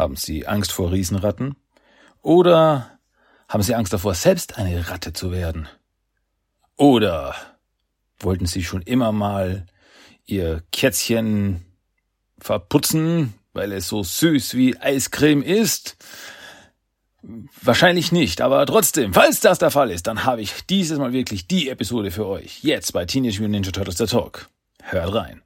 Haben Sie Angst vor Riesenratten? Oder haben Sie Angst davor, selbst eine Ratte zu werden? Oder wollten Sie schon immer mal Ihr Kätzchen verputzen, weil es so süß wie Eiscreme ist? Wahrscheinlich nicht, aber trotzdem, falls das der Fall ist, dann habe ich dieses Mal wirklich die Episode für euch. Jetzt bei Teenage Mutant Ninja Turtles der Talk. Hört rein.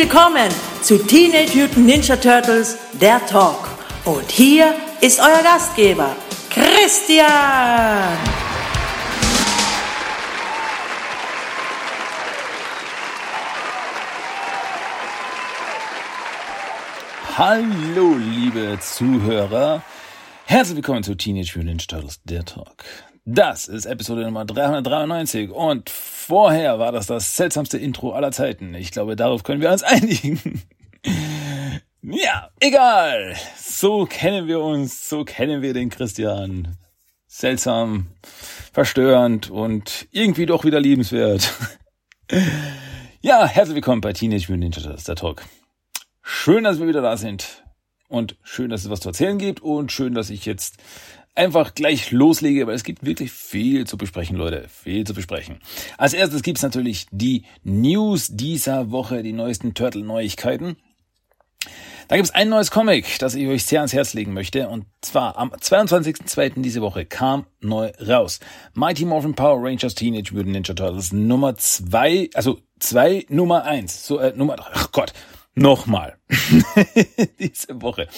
Willkommen zu Teenage Mutant Ninja Turtles, der Talk. Und hier ist euer Gastgeber, Christian. Hallo, liebe Zuhörer. Herzlich willkommen zu Teenage Mutant Ninja Turtles, der Talk. Das ist Episode Nummer 393 und vorher war das das seltsamste Intro aller Zeiten. Ich glaube, darauf können wir uns einigen. ja, egal. So kennen wir uns, so kennen wir den Christian. Seltsam, verstörend und irgendwie doch wieder liebenswert. ja, herzlich willkommen bei Teenage Mutant Ninja Turtles, der Talk. Schön, dass wir wieder da sind und schön, dass es was zu erzählen gibt und schön, dass ich jetzt einfach gleich loslege, weil es gibt wirklich viel zu besprechen, Leute. Viel zu besprechen. Als erstes gibt's natürlich die News dieser Woche, die neuesten Turtle-Neuigkeiten. Da gibt's ein neues Comic, das ich euch sehr ans Herz legen möchte. Und zwar am 22.02. diese Woche kam neu raus. Mighty Morphin Power Rangers Teenage Mutant Ninja Turtles Nummer zwei, also zwei Nummer eins. So, äh, Nummer, ach Gott, nochmal. diese Woche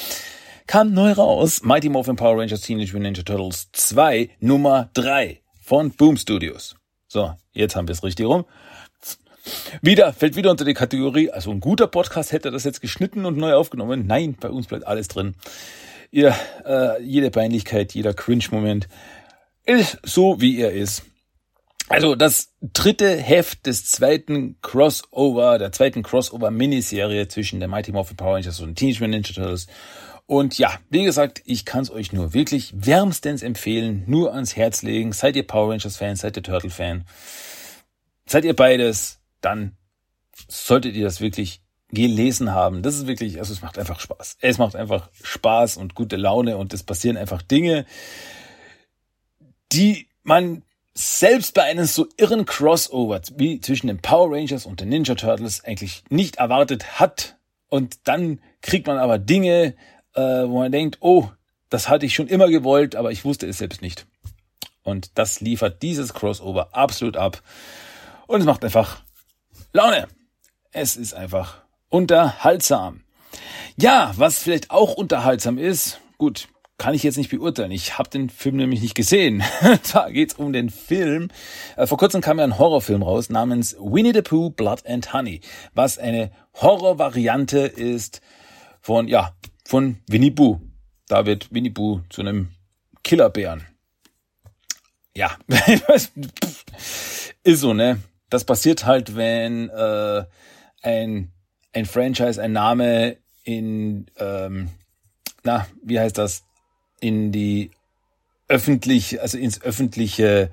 kam neu raus Mighty Morphin Power Rangers Teenage Mutant Ninja Turtles 2 Nummer 3 von Boom Studios. So, jetzt haben wir es richtig rum. Wieder, fällt wieder unter die Kategorie, also ein guter Podcast hätte das jetzt geschnitten und neu aufgenommen. Nein, bei uns bleibt alles drin. Ihr, äh, jede Peinlichkeit, jeder Cringe-Moment ist so, wie er ist. Also das dritte Heft des zweiten Crossover, der zweiten Crossover-Miniserie zwischen der Mighty Morphin Power Rangers und Teenage Mutant Ninja Turtles und ja, wie gesagt, ich kann es euch nur wirklich wärmstens empfehlen, nur ans Herz legen. Seid ihr Power Rangers Fan, seid ihr Turtle Fan, seid ihr beides, dann solltet ihr das wirklich gelesen haben. Das ist wirklich, also es macht einfach Spaß. Es macht einfach Spaß und gute Laune und es passieren einfach Dinge, die man selbst bei einem so irren Crossover wie zwischen den Power Rangers und den Ninja Turtles eigentlich nicht erwartet hat. Und dann kriegt man aber Dinge äh, wo man denkt, oh, das hatte ich schon immer gewollt, aber ich wusste es selbst nicht. Und das liefert dieses Crossover absolut ab. Und es macht einfach Laune. Es ist einfach unterhaltsam. Ja, was vielleicht auch unterhaltsam ist, gut, kann ich jetzt nicht beurteilen. Ich habe den Film nämlich nicht gesehen. da geht's um den Film. Äh, vor kurzem kam ja ein Horrorfilm raus namens Winnie the Pooh Blood and Honey, was eine Horrorvariante ist von ja von Winnie Pooh. Da wird Winnie Pooh zu einem Killerbären. Ja, ist so, ne? Das passiert halt, wenn äh, ein, ein Franchise, ein Name in, ähm, na, wie heißt das, in die öffentlich, also ins öffentliche,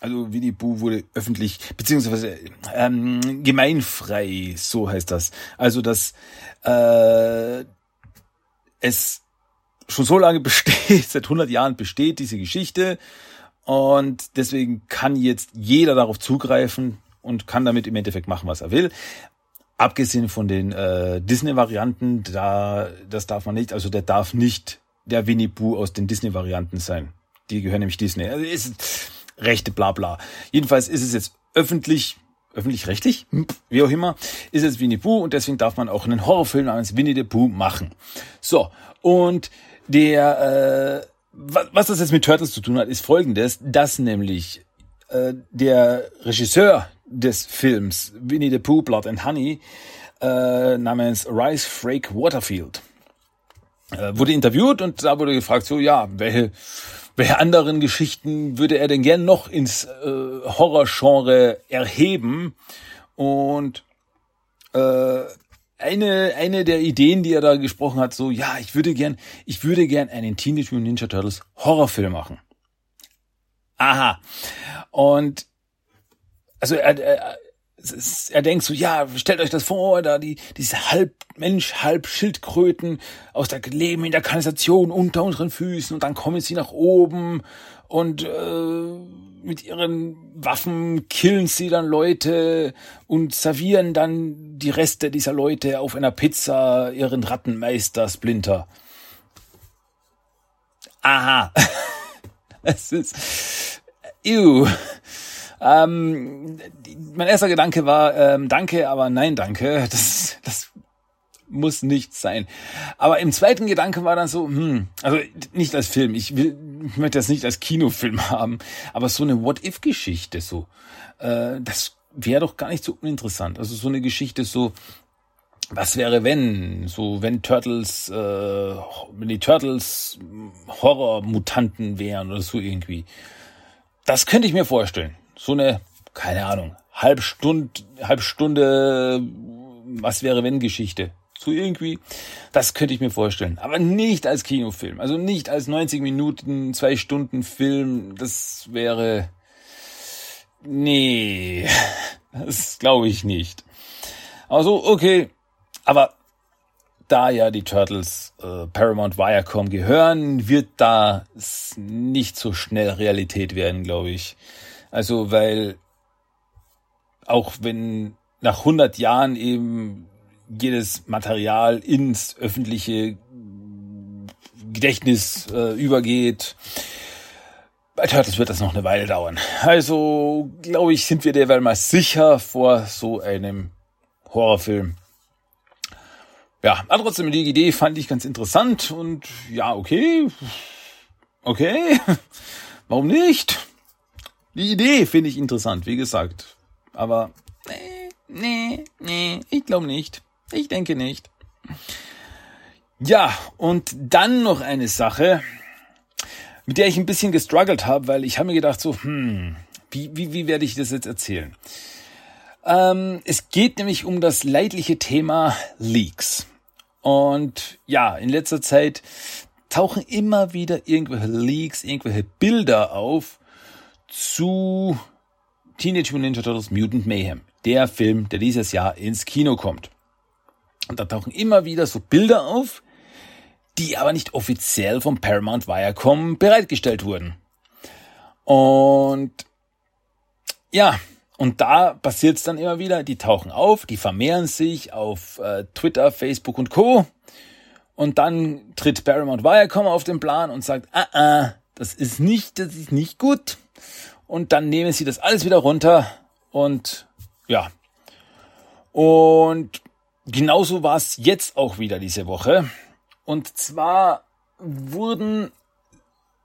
also Winnie Pooh wurde öffentlich, beziehungsweise ähm, gemeinfrei, so heißt das. Also dass äh, es schon so lange besteht, seit 100 Jahren besteht diese Geschichte und deswegen kann jetzt jeder darauf zugreifen und kann damit im Endeffekt machen, was er will. Abgesehen von den äh, Disney-Varianten, da das darf man nicht, also der darf nicht der Winnie Pooh aus den Disney-Varianten sein. Die gehören nämlich Disney. Also ist Rechte, bla bla. Jedenfalls ist es jetzt öffentlich öffentlich-rechtlich, wie auch immer, ist jetzt Winnie Pooh und deswegen darf man auch einen Horrorfilm namens Winnie the Pooh machen. So, und der, äh, was das jetzt mit Turtles zu tun hat, ist folgendes, dass nämlich äh, der Regisseur des Films Winnie the Pooh, Blood and Honey, äh, namens Rice Frake Waterfield, äh, wurde interviewt und da wurde gefragt, so ja, welche, welche anderen Geschichten würde er denn gern noch ins äh, Horrorgenre erheben? Und äh, eine, eine der Ideen, die er da gesprochen hat, so, ja, ich würde gern, ich würde gern einen Teenage Mutant Ninja Turtles Horrorfilm machen. Aha. Und also er, er, er denkt so, ja, stellt euch das vor, da die, diese halb Mensch, halb Schildkröten aus der Leben in der Kanalisation unter unseren Füßen und dann kommen sie nach oben und äh, mit ihren Waffen killen sie dann Leute und servieren dann die Reste dieser Leute auf einer Pizza ihren Rattenmeister Splinter. Aha. es ist. Ew. Ähm, mein erster Gedanke war, ähm, danke, aber nein, danke. Das, das muss nicht sein. Aber im zweiten Gedanke war dann so, hm, also nicht als Film, ich will, ich möchte das nicht als Kinofilm haben, aber so eine What-If-Geschichte so, äh, das wäre doch gar nicht so uninteressant. Also so eine Geschichte so, was wäre wenn, so wenn Turtles, äh, wenn die Turtles Horror-Mutanten wären oder so irgendwie. Das könnte ich mir vorstellen. So eine, keine Ahnung, Halbstunde, Halbstunde, was wäre wenn Geschichte. So irgendwie, das könnte ich mir vorstellen. Aber nicht als Kinofilm. Also nicht als 90 Minuten, zwei Stunden Film. Das wäre, nee, das glaube ich nicht. Also, okay. Aber da ja die Turtles äh, Paramount Viacom gehören, wird da nicht so schnell Realität werden, glaube ich. Also, weil auch wenn nach 100 Jahren eben jedes Material ins öffentliche Gedächtnis äh, übergeht. Bei Turtles wird das noch eine Weile dauern. Also, glaube ich, sind wir derweil mal sicher vor so einem Horrorfilm. Ja, aber trotzdem, die Idee fand ich ganz interessant und ja, okay. Okay. Warum nicht? Die Idee finde ich interessant, wie gesagt. Aber nee, nee, nee, ich glaube nicht. Ich denke nicht. Ja, und dann noch eine Sache, mit der ich ein bisschen gestruggelt habe, weil ich habe mir gedacht so, hm, wie, wie, wie werde ich das jetzt erzählen? Ähm, es geht nämlich um das leidliche Thema Leaks. Und ja, in letzter Zeit tauchen immer wieder irgendwelche Leaks, irgendwelche Bilder auf zu Teenage Mutant Ninja Turtles Mutant Mayhem, der Film, der dieses Jahr ins Kino kommt. Und da tauchen immer wieder so Bilder auf, die aber nicht offiziell vom Paramount Viacom bereitgestellt wurden. Und ja, und da passiert es dann immer wieder, die tauchen auf, die vermehren sich auf äh, Twitter, Facebook und Co. Und dann tritt Paramount Viacom auf den Plan und sagt, ah, ah, das ist nicht, das ist nicht gut. Und dann nehmen sie das alles wieder runter und ja. Und genauso war es jetzt auch wieder diese Woche. Und zwar wurden,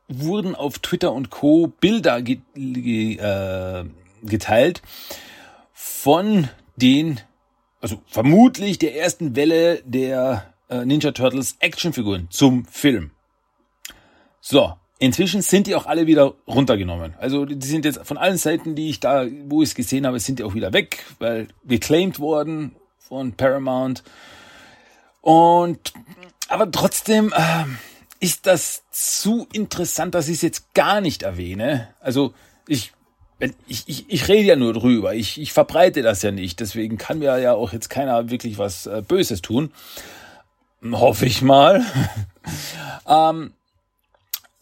wurden auf Twitter und Co. Bilder ge, ge, äh, geteilt von den, also vermutlich der ersten Welle der äh, Ninja Turtles Actionfiguren zum Film. So, Inzwischen sind die auch alle wieder runtergenommen. Also die sind jetzt von allen Seiten, die ich da, wo ich es gesehen habe, sind die auch wieder weg, weil geclaimed worden von Paramount. Und aber trotzdem äh, ist das zu interessant, dass ich es jetzt gar nicht erwähne. Also ich ich, ich, ich rede ja nur drüber, ich, ich verbreite das ja nicht, deswegen kann mir ja auch jetzt keiner wirklich was äh, Böses tun. Hoffe ich mal. ähm,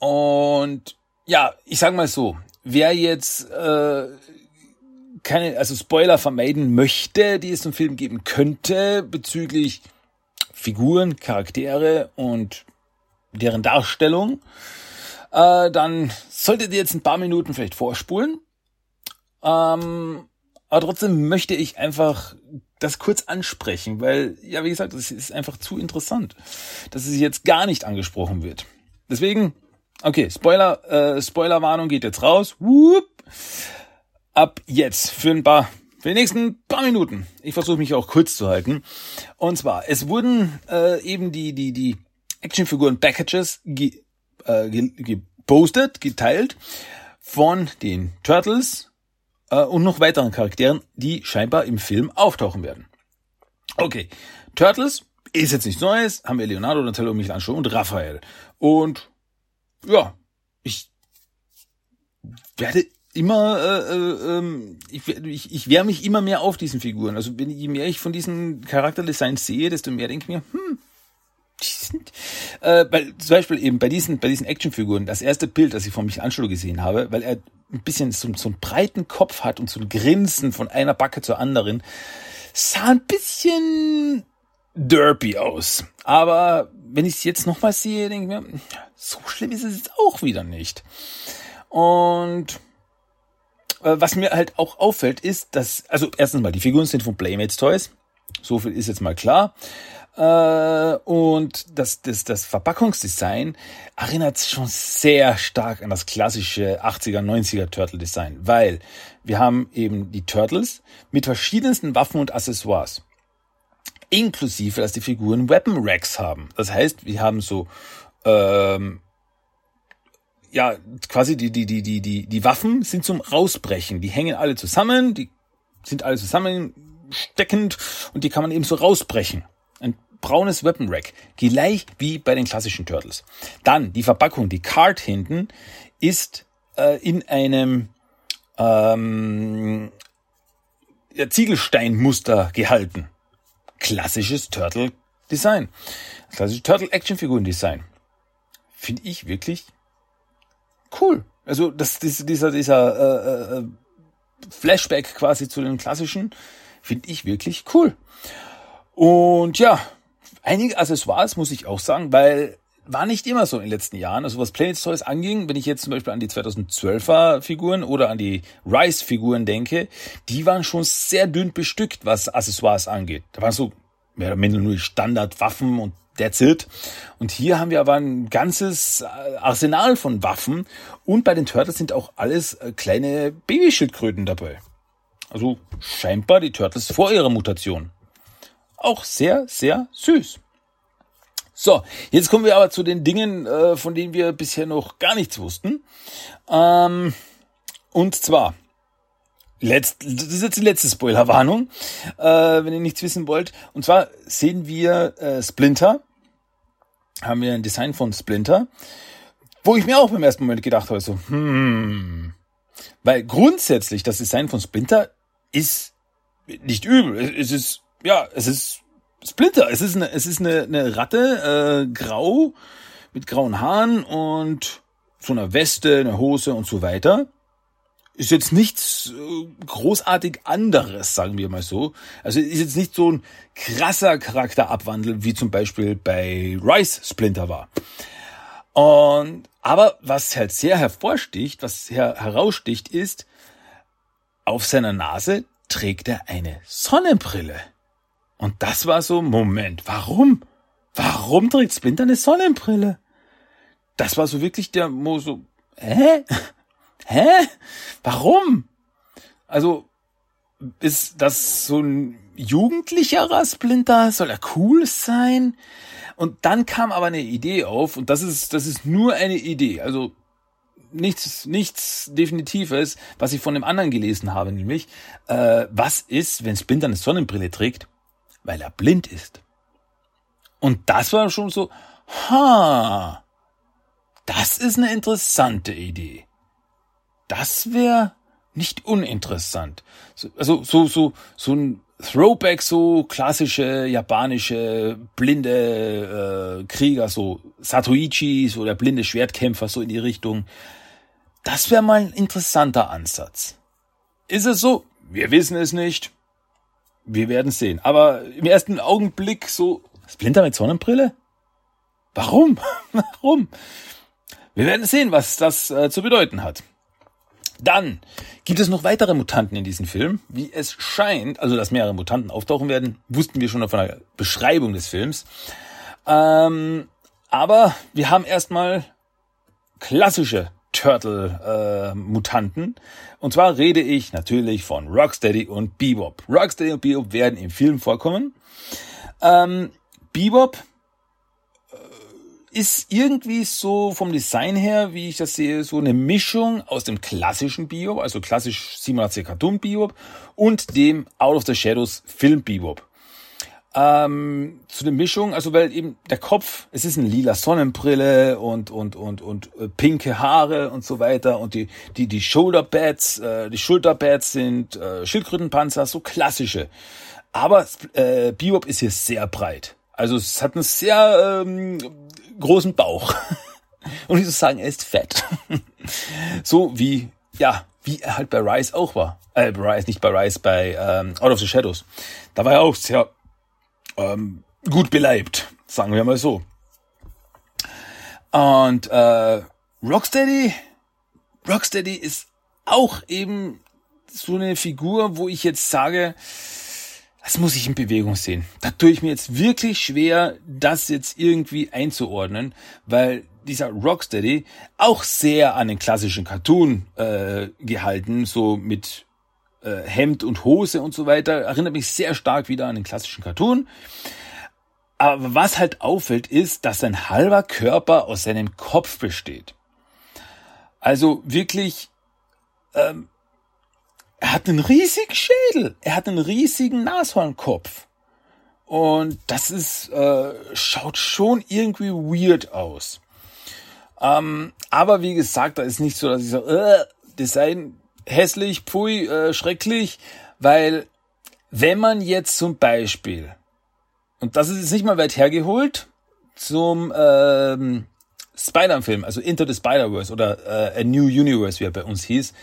und ja, ich sag mal so, wer jetzt äh, keine, also Spoiler vermeiden möchte, die es im Film geben könnte, bezüglich Figuren, Charaktere und deren Darstellung, äh, dann solltet ihr jetzt ein paar Minuten vielleicht vorspulen. Ähm, aber trotzdem möchte ich einfach das kurz ansprechen, weil, ja, wie gesagt, das ist einfach zu interessant, dass es jetzt gar nicht angesprochen wird. Deswegen Okay, Spoiler, äh, Spoilerwarnung geht jetzt raus. Whoop. Ab jetzt für ein paar, für die nächsten paar Minuten. Ich versuche mich auch kurz zu halten. Und zwar, es wurden äh, eben die, die, die Actionfiguren-Packages ge, äh, gepostet, geteilt von den Turtles äh, und noch weiteren Charakteren, die scheinbar im Film auftauchen werden. Okay, Turtles ist jetzt nichts Neues, haben wir Leonardo, Donatello, Michelangelo und Raphael. Und ja, ich werde immer, äh, äh, ähm, ich, ich, ich wehre mich immer mehr auf diesen Figuren. Also wenn, je mehr ich von diesen Charakterdesigns sehe, desto mehr denke ich mir, hm, die sind, äh, weil, zum Beispiel eben bei diesen, bei diesen Actionfiguren, das erste Bild, das ich von Michelangelo gesehen habe, weil er ein bisschen so, so einen breiten Kopf hat und so ein Grinsen von einer Backe zur anderen, sah ein bisschen derpy aus. Aber wenn ich es jetzt nochmal sehe, denke ich mir, so schlimm ist es jetzt auch wieder nicht. Und äh, was mir halt auch auffällt, ist, dass, also erstens mal, die Figuren sind von Playmates Toys. So viel ist jetzt mal klar. Äh, und das, das, das Verpackungsdesign erinnert schon sehr stark an das klassische 80er, 90er Turtle Design, weil wir haben eben die Turtles mit verschiedensten Waffen und Accessoires. Inklusive, dass die Figuren Weapon Racks haben. Das heißt, wir haben so ähm, ja, quasi die, die, die, die, die, die Waffen sind zum Rausbrechen. Die hängen alle zusammen, die sind alle zusammensteckend und die kann man eben so rausbrechen. Ein braunes Weapon Rack. Gleich wie bei den klassischen Turtles. Dann die Verpackung, die Card hinten ist äh, in einem ähm, ja, Ziegelsteinmuster gehalten. Klassisches Turtle Design. Klassisches Turtle Action Figuren Design. Finde ich wirklich cool. Also das, dieser, dieser äh, äh, Flashback quasi zu den klassischen finde ich wirklich cool. Und ja, einige Accessoires muss ich auch sagen, weil war nicht immer so in den letzten Jahren. Also was Planet Toys anging, wenn ich jetzt zum Beispiel an die 2012er Figuren oder an die Rise Figuren denke, die waren schon sehr dünn bestückt, was Accessoires angeht. Da waren so mehr oder minder nur Standardwaffen und That's it. Und hier haben wir aber ein ganzes äh, Arsenal von Waffen. Und bei den Turtles sind auch alles äh, kleine Babyschildkröten dabei. Also scheinbar die Turtles vor ihrer Mutation. Auch sehr, sehr süß. So, jetzt kommen wir aber zu den Dingen, äh, von denen wir bisher noch gar nichts wussten. Ähm, und zwar, letzt, das ist jetzt die letzte Spoilerwarnung, äh, wenn ihr nichts wissen wollt. Und zwar sehen wir äh, Splinter, haben wir ein Design von Splinter, wo ich mir auch beim ersten Moment gedacht habe, so, hm, weil grundsätzlich das Design von Splinter ist nicht übel. Es ist, ja, es ist Splinter. Es ist eine, es ist eine, eine Ratte, äh, grau, mit grauen Haaren und so einer Weste, einer Hose und so weiter ist jetzt nichts äh, großartig anderes, sagen wir mal so. Also ist jetzt nicht so ein krasser Charakterabwandel, wie zum Beispiel bei Rice Splinter war. Und, aber was halt sehr hervorsticht, was her heraussticht, ist, auf seiner Nase trägt er eine Sonnenbrille. Und das war so, Moment, warum? Warum trägt Splinter eine Sonnenbrille? Das war so wirklich der, Mo so, hä? Hä? Warum? Also, ist das so ein jugendlicherer Splinter? Soll er cool sein? Und dann kam aber eine Idee auf, und das ist, das ist nur eine Idee, also nichts, nichts Definitives, was ich von dem anderen gelesen habe, nämlich, äh, was ist, wenn Splinter eine Sonnenbrille trägt? Weil er blind ist. Und das war schon so, ha, das ist eine interessante Idee das wäre nicht uninteressant. So, also so, so, so ein Throwback, so klassische japanische blinde äh, Krieger, so Satoichis oder blinde Schwertkämpfer, so in die Richtung. Das wäre mal ein interessanter Ansatz. Ist es so? Wir wissen es nicht. Wir werden sehen. Aber im ersten Augenblick so, Splinter mit Sonnenbrille? Warum? Warum? Wir werden sehen, was das äh, zu bedeuten hat. Dann gibt es noch weitere Mutanten in diesem Film. Wie es scheint, also dass mehrere Mutanten auftauchen werden, wussten wir schon von der Beschreibung des Films. Ähm, aber wir haben erstmal klassische Turtle-Mutanten. Äh, und zwar rede ich natürlich von Rocksteady und Bebop. Rocksteady und Bebop werden im Film vorkommen. Ähm, Bebop äh, ist irgendwie so vom Design her, wie ich das sehe, so eine Mischung aus dem klassischen Bebop, also klassisch 87 Cartoon Bebop und dem Out of the Shadows Film Bebop. Ähm, zu der Mischung, also weil eben der Kopf, es ist eine lila Sonnenbrille und und und und äh, pinke Haare und so weiter und die die die Shoulderpads, äh, die Schulterpads sind äh, Schildkrötenpanzer, so klassische. Aber äh, Bebop ist hier sehr breit. Also es hat einen sehr ähm, großen Bauch. Und ich muss sagen, er ist fett. so wie, ja, wie er halt bei Rise auch war. Äh, bei Rise, nicht bei Rise, bei ähm, Out of the Shadows. Da war er auch sehr ähm, gut beleibt, sagen wir mal so. Und äh, Rocksteady, Rocksteady ist auch eben so eine Figur, wo ich jetzt sage, das muss ich in Bewegung sehen. Da tue ich mir jetzt wirklich schwer, das jetzt irgendwie einzuordnen, weil dieser Rocksteady auch sehr an den klassischen Cartoon äh, gehalten, so mit äh, Hemd und Hose und so weiter, erinnert mich sehr stark wieder an den klassischen Cartoon. Aber was halt auffällt, ist, dass sein halber Körper aus seinem Kopf besteht. Also wirklich ähm, er hat einen riesigen Schädel. Er hat einen riesigen Nashornkopf. Und das ist, äh, schaut schon irgendwie weird aus. Ähm, aber wie gesagt, da ist nicht so, dass ich so, äh, Design hässlich, pfui, äh, schrecklich, weil wenn man jetzt zum Beispiel, und das ist jetzt nicht mal weit hergeholt, zum ähm, Spider-Man-Film, also Into the Spider-Verse oder äh, A New Universe, wie er bei uns hieß,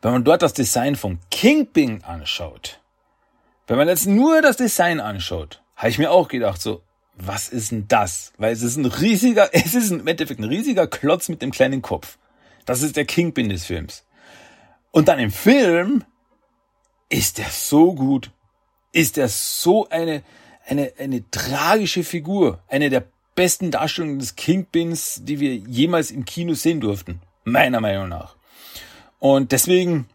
wenn man dort das Design von Kingpin anschaut, wenn man jetzt nur das Design anschaut, habe ich mir auch gedacht, so, was ist denn das? Weil es ist ein riesiger, es ist im Endeffekt ein riesiger Klotz mit dem kleinen Kopf. Das ist der Kingpin des Films. Und dann im Film ist der so gut. Ist der so eine, eine, eine tragische Figur. Eine der besten Darstellungen des Kingpins, die wir jemals im Kino sehen durften. Meiner Meinung nach. Und deswegen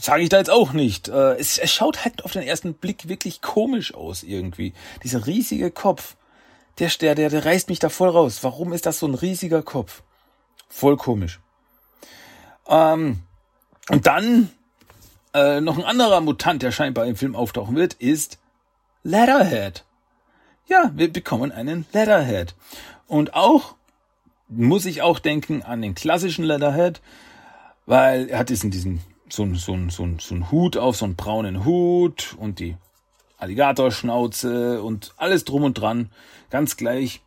sage ich da jetzt auch nicht. Äh, es, es schaut halt auf den ersten Blick wirklich komisch aus irgendwie. Dieser riesige Kopf, der, der, der reißt mich da voll raus. Warum ist das so ein riesiger Kopf? Voll komisch. Ähm, und dann äh, noch ein anderer Mutant, der scheinbar im Film auftauchen wird, ist Leatherhead. Ja, wir bekommen einen Leatherhead. Und auch muss ich auch denken an den klassischen Leatherhead, weil er hat diesen, diesen, so, so, so, so einen Hut auf, so einen braunen Hut und die Alligatorschnauze und alles drum und dran, ganz gleich.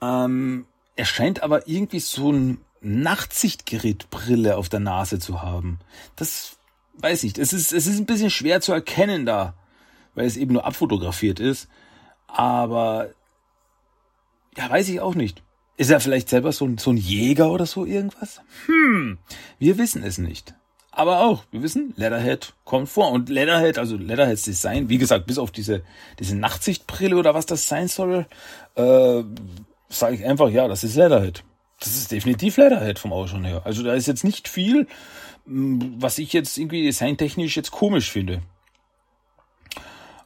Ähm, er scheint aber irgendwie so ein Nachtsichtgerätbrille auf der Nase zu haben. Das weiß ich. Es ist, es ist ein bisschen schwer zu erkennen da, weil es eben nur abfotografiert ist. Aber ja, weiß ich auch nicht. Ist er vielleicht selber so ein, so ein Jäger oder so irgendwas? Hm, wir wissen es nicht. Aber auch, wir wissen, Leatherhead kommt vor. Und Leatherhead, also Leatherheads Design, wie gesagt, bis auf diese, diese Nachtsichtbrille oder was das sein soll, äh, sage ich einfach, ja, das ist Leatherhead. Das ist definitiv Leatherhead vom Ausschauen her. Also da ist jetzt nicht viel, hm, was ich jetzt irgendwie designtechnisch jetzt komisch finde.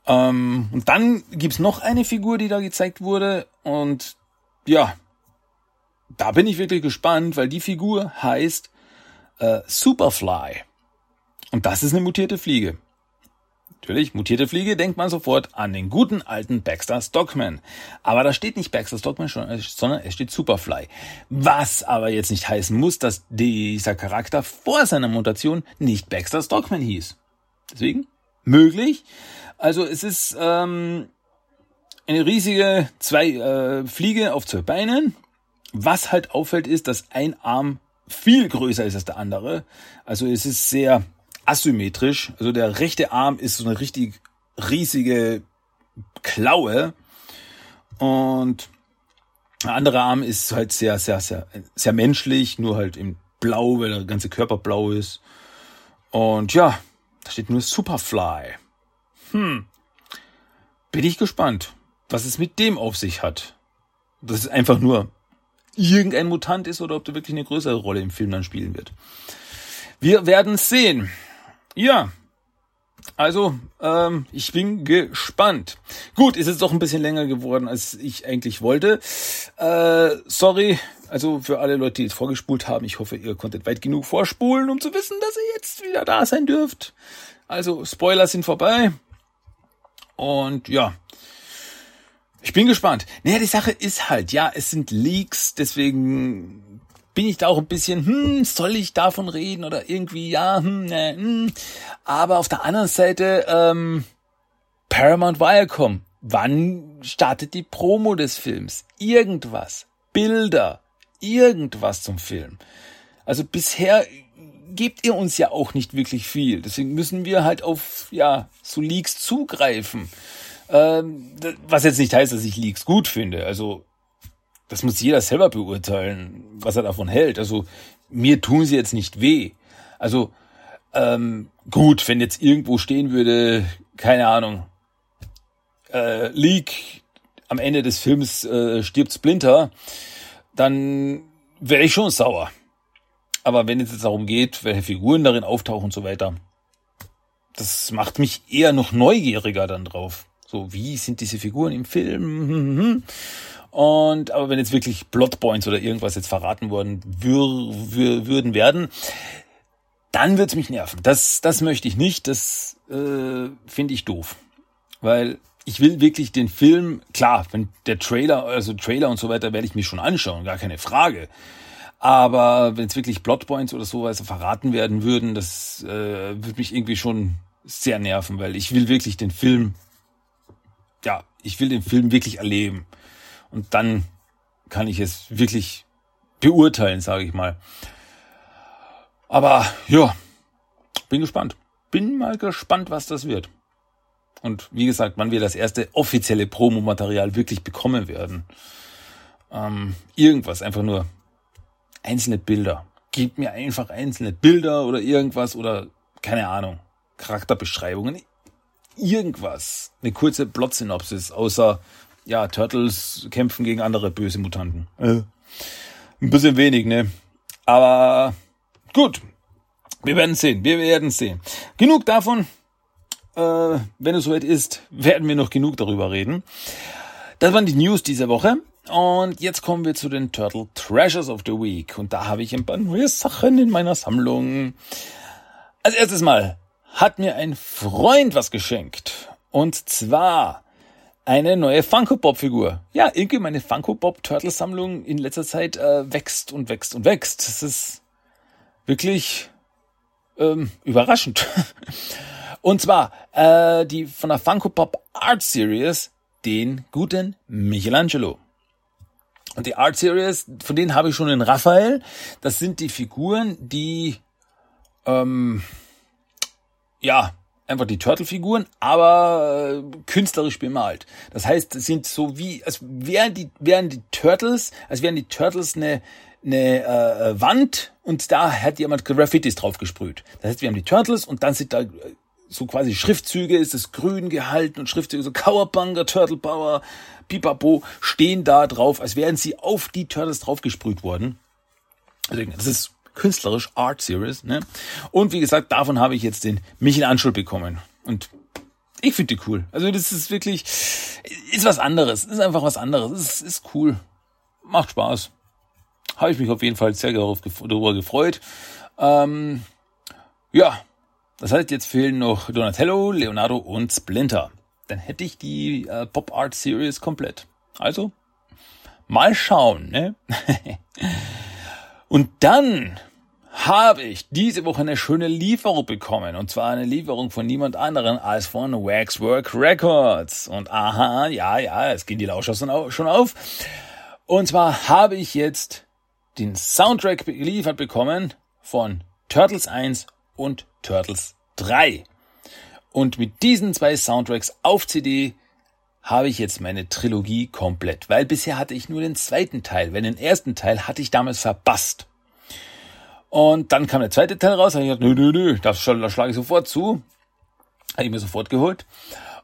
Ähm, und dann gibt's noch eine Figur, die da gezeigt wurde. Und ja, da bin ich wirklich gespannt, weil die Figur heißt äh, Superfly. Und das ist eine mutierte Fliege. Natürlich, mutierte Fliege denkt man sofort an den guten alten Baxter Stockman. Aber da steht nicht Baxter Stockman, sondern es steht Superfly. Was aber jetzt nicht heißen muss, dass dieser Charakter vor seiner Mutation nicht Baxter Stockman hieß. Deswegen möglich. Also es ist ähm, eine riesige zwei äh, Fliege auf zwei Beinen was halt auffällt, ist, dass ein Arm viel größer ist als der andere. Also es ist sehr asymmetrisch. Also der rechte Arm ist so eine richtig riesige Klaue und der andere Arm ist halt sehr, sehr, sehr, sehr menschlich, nur halt im Blau, weil der ganze Körper blau ist. Und ja, da steht nur Superfly. Hm. Bin ich gespannt, was es mit dem auf sich hat. Das ist einfach nur irgendein Mutant ist oder ob der wirklich eine größere Rolle im Film dann spielen wird. Wir werden sehen. Ja, Also, ähm, ich bin gespannt. Gut, ist jetzt doch ein bisschen länger geworden, als ich eigentlich wollte. Äh, sorry, also für alle Leute, die jetzt vorgespult haben, ich hoffe, ihr konntet weit genug vorspulen, um zu wissen, dass ihr jetzt wieder da sein dürft. Also, Spoiler sind vorbei. Und ja, ich bin gespannt. Naja, die Sache ist halt, ja, es sind Leaks, deswegen bin ich da auch ein bisschen, hm, soll ich davon reden oder irgendwie, ja, hm, ne, hm. Aber auf der anderen Seite, ähm, Paramount Viacom, wann startet die Promo des Films? Irgendwas. Bilder. Irgendwas zum Film. Also bisher gebt ihr uns ja auch nicht wirklich viel. Deswegen müssen wir halt auf, ja, so Leaks zugreifen. Ähm, was jetzt nicht heißt, dass ich Leaks gut finde. Also, das muss jeder selber beurteilen, was er davon hält. Also, mir tun sie jetzt nicht weh. Also, ähm, gut, wenn jetzt irgendwo stehen würde, keine Ahnung, äh, Leak, am Ende des Films äh, stirbt Splinter, dann wäre ich schon sauer. Aber wenn es jetzt darum geht, welche Figuren darin auftauchen und so weiter, das macht mich eher noch neugieriger dann drauf. So, wie sind diese Figuren im Film? Und aber wenn jetzt wirklich Plotpoints oder irgendwas jetzt verraten worden wür, wür, würden werden, dann wird's mich nerven. Das, das möchte ich nicht. Das äh, finde ich doof. Weil ich will wirklich den Film, klar, wenn der Trailer, also Trailer und so weiter, werde ich mich schon anschauen, gar keine Frage. Aber wenn es wirklich Plotpoints oder sowas verraten werden würden, das äh, würde mich irgendwie schon sehr nerven, weil ich will wirklich den Film ja, ich will den Film wirklich erleben. Und dann kann ich es wirklich beurteilen, sage ich mal. Aber ja, bin gespannt. Bin mal gespannt, was das wird. Und wie gesagt, wann wir das erste offizielle Promomaterial wirklich bekommen werden. Ähm, irgendwas, einfach nur einzelne Bilder. Gib mir einfach einzelne Bilder oder irgendwas oder keine Ahnung, Charakterbeschreibungen irgendwas, eine kurze Plot-Synopsis, außer, ja, Turtles kämpfen gegen andere böse Mutanten. Äh, ein bisschen wenig, ne? Aber gut, wir werden sehen, wir werden sehen. Genug davon. Äh, wenn es soweit ist, werden wir noch genug darüber reden. Das waren die News dieser Woche. Und jetzt kommen wir zu den Turtle Treasures of the Week. Und da habe ich ein paar neue Sachen in meiner Sammlung. Als erstes mal hat mir ein Freund was geschenkt. Und zwar eine neue Funko Pop Figur. Ja, irgendwie meine Funko Pop Turtle Sammlung in letzter Zeit äh, wächst und wächst und wächst. Das ist wirklich ähm, überraschend. und zwar äh, die von der Funko Pop Art Series, den guten Michelangelo. Und die Art Series, von denen habe ich schon den Raphael. Das sind die Figuren, die ähm, ja, einfach die Turtle-Figuren, aber äh, künstlerisch bemalt. Das heißt, es sind so wie, als wären die, wären die Turtles, als wären die Turtles eine, eine äh, Wand und da hat jemand Graffitis drauf gesprüht. Das heißt, wir haben die Turtles und dann sind da äh, so quasi Schriftzüge, ist es grün gehalten und Schriftzüge, so Cowabunga, Turtle Power, Pipapo, stehen da drauf, als wären sie auf die Turtles drauf gesprüht worden. Deswegen, das ist künstlerisch Art Series. Ne? Und wie gesagt, davon habe ich jetzt den Michelangelo bekommen. Und ich finde die cool. Also das ist wirklich, ist was anderes. Ist einfach was anderes. Ist, ist cool. Macht Spaß. Habe ich mich auf jeden Fall sehr darüber gefreut. Ähm, ja, das heißt, jetzt fehlen noch Donatello, Leonardo und Splinter. Dann hätte ich die äh, Pop Art Series komplett. Also, mal schauen, ne? Und dann habe ich diese Woche eine schöne Lieferung bekommen. Und zwar eine Lieferung von niemand anderen als von Waxwork Records. Und aha, ja, ja, es gehen die Lauscher schon auf. Und zwar habe ich jetzt den Soundtrack geliefert bekommen von Turtles 1 und Turtles 3. Und mit diesen zwei Soundtracks auf CD habe ich jetzt meine Trilogie komplett, weil bisher hatte ich nur den zweiten Teil, weil den ersten Teil hatte ich damals verpasst. Und dann kam der zweite Teil raus, da ich gesagt, nö, nö, nö, das, das schlage ich sofort zu. Habe ich mir sofort geholt.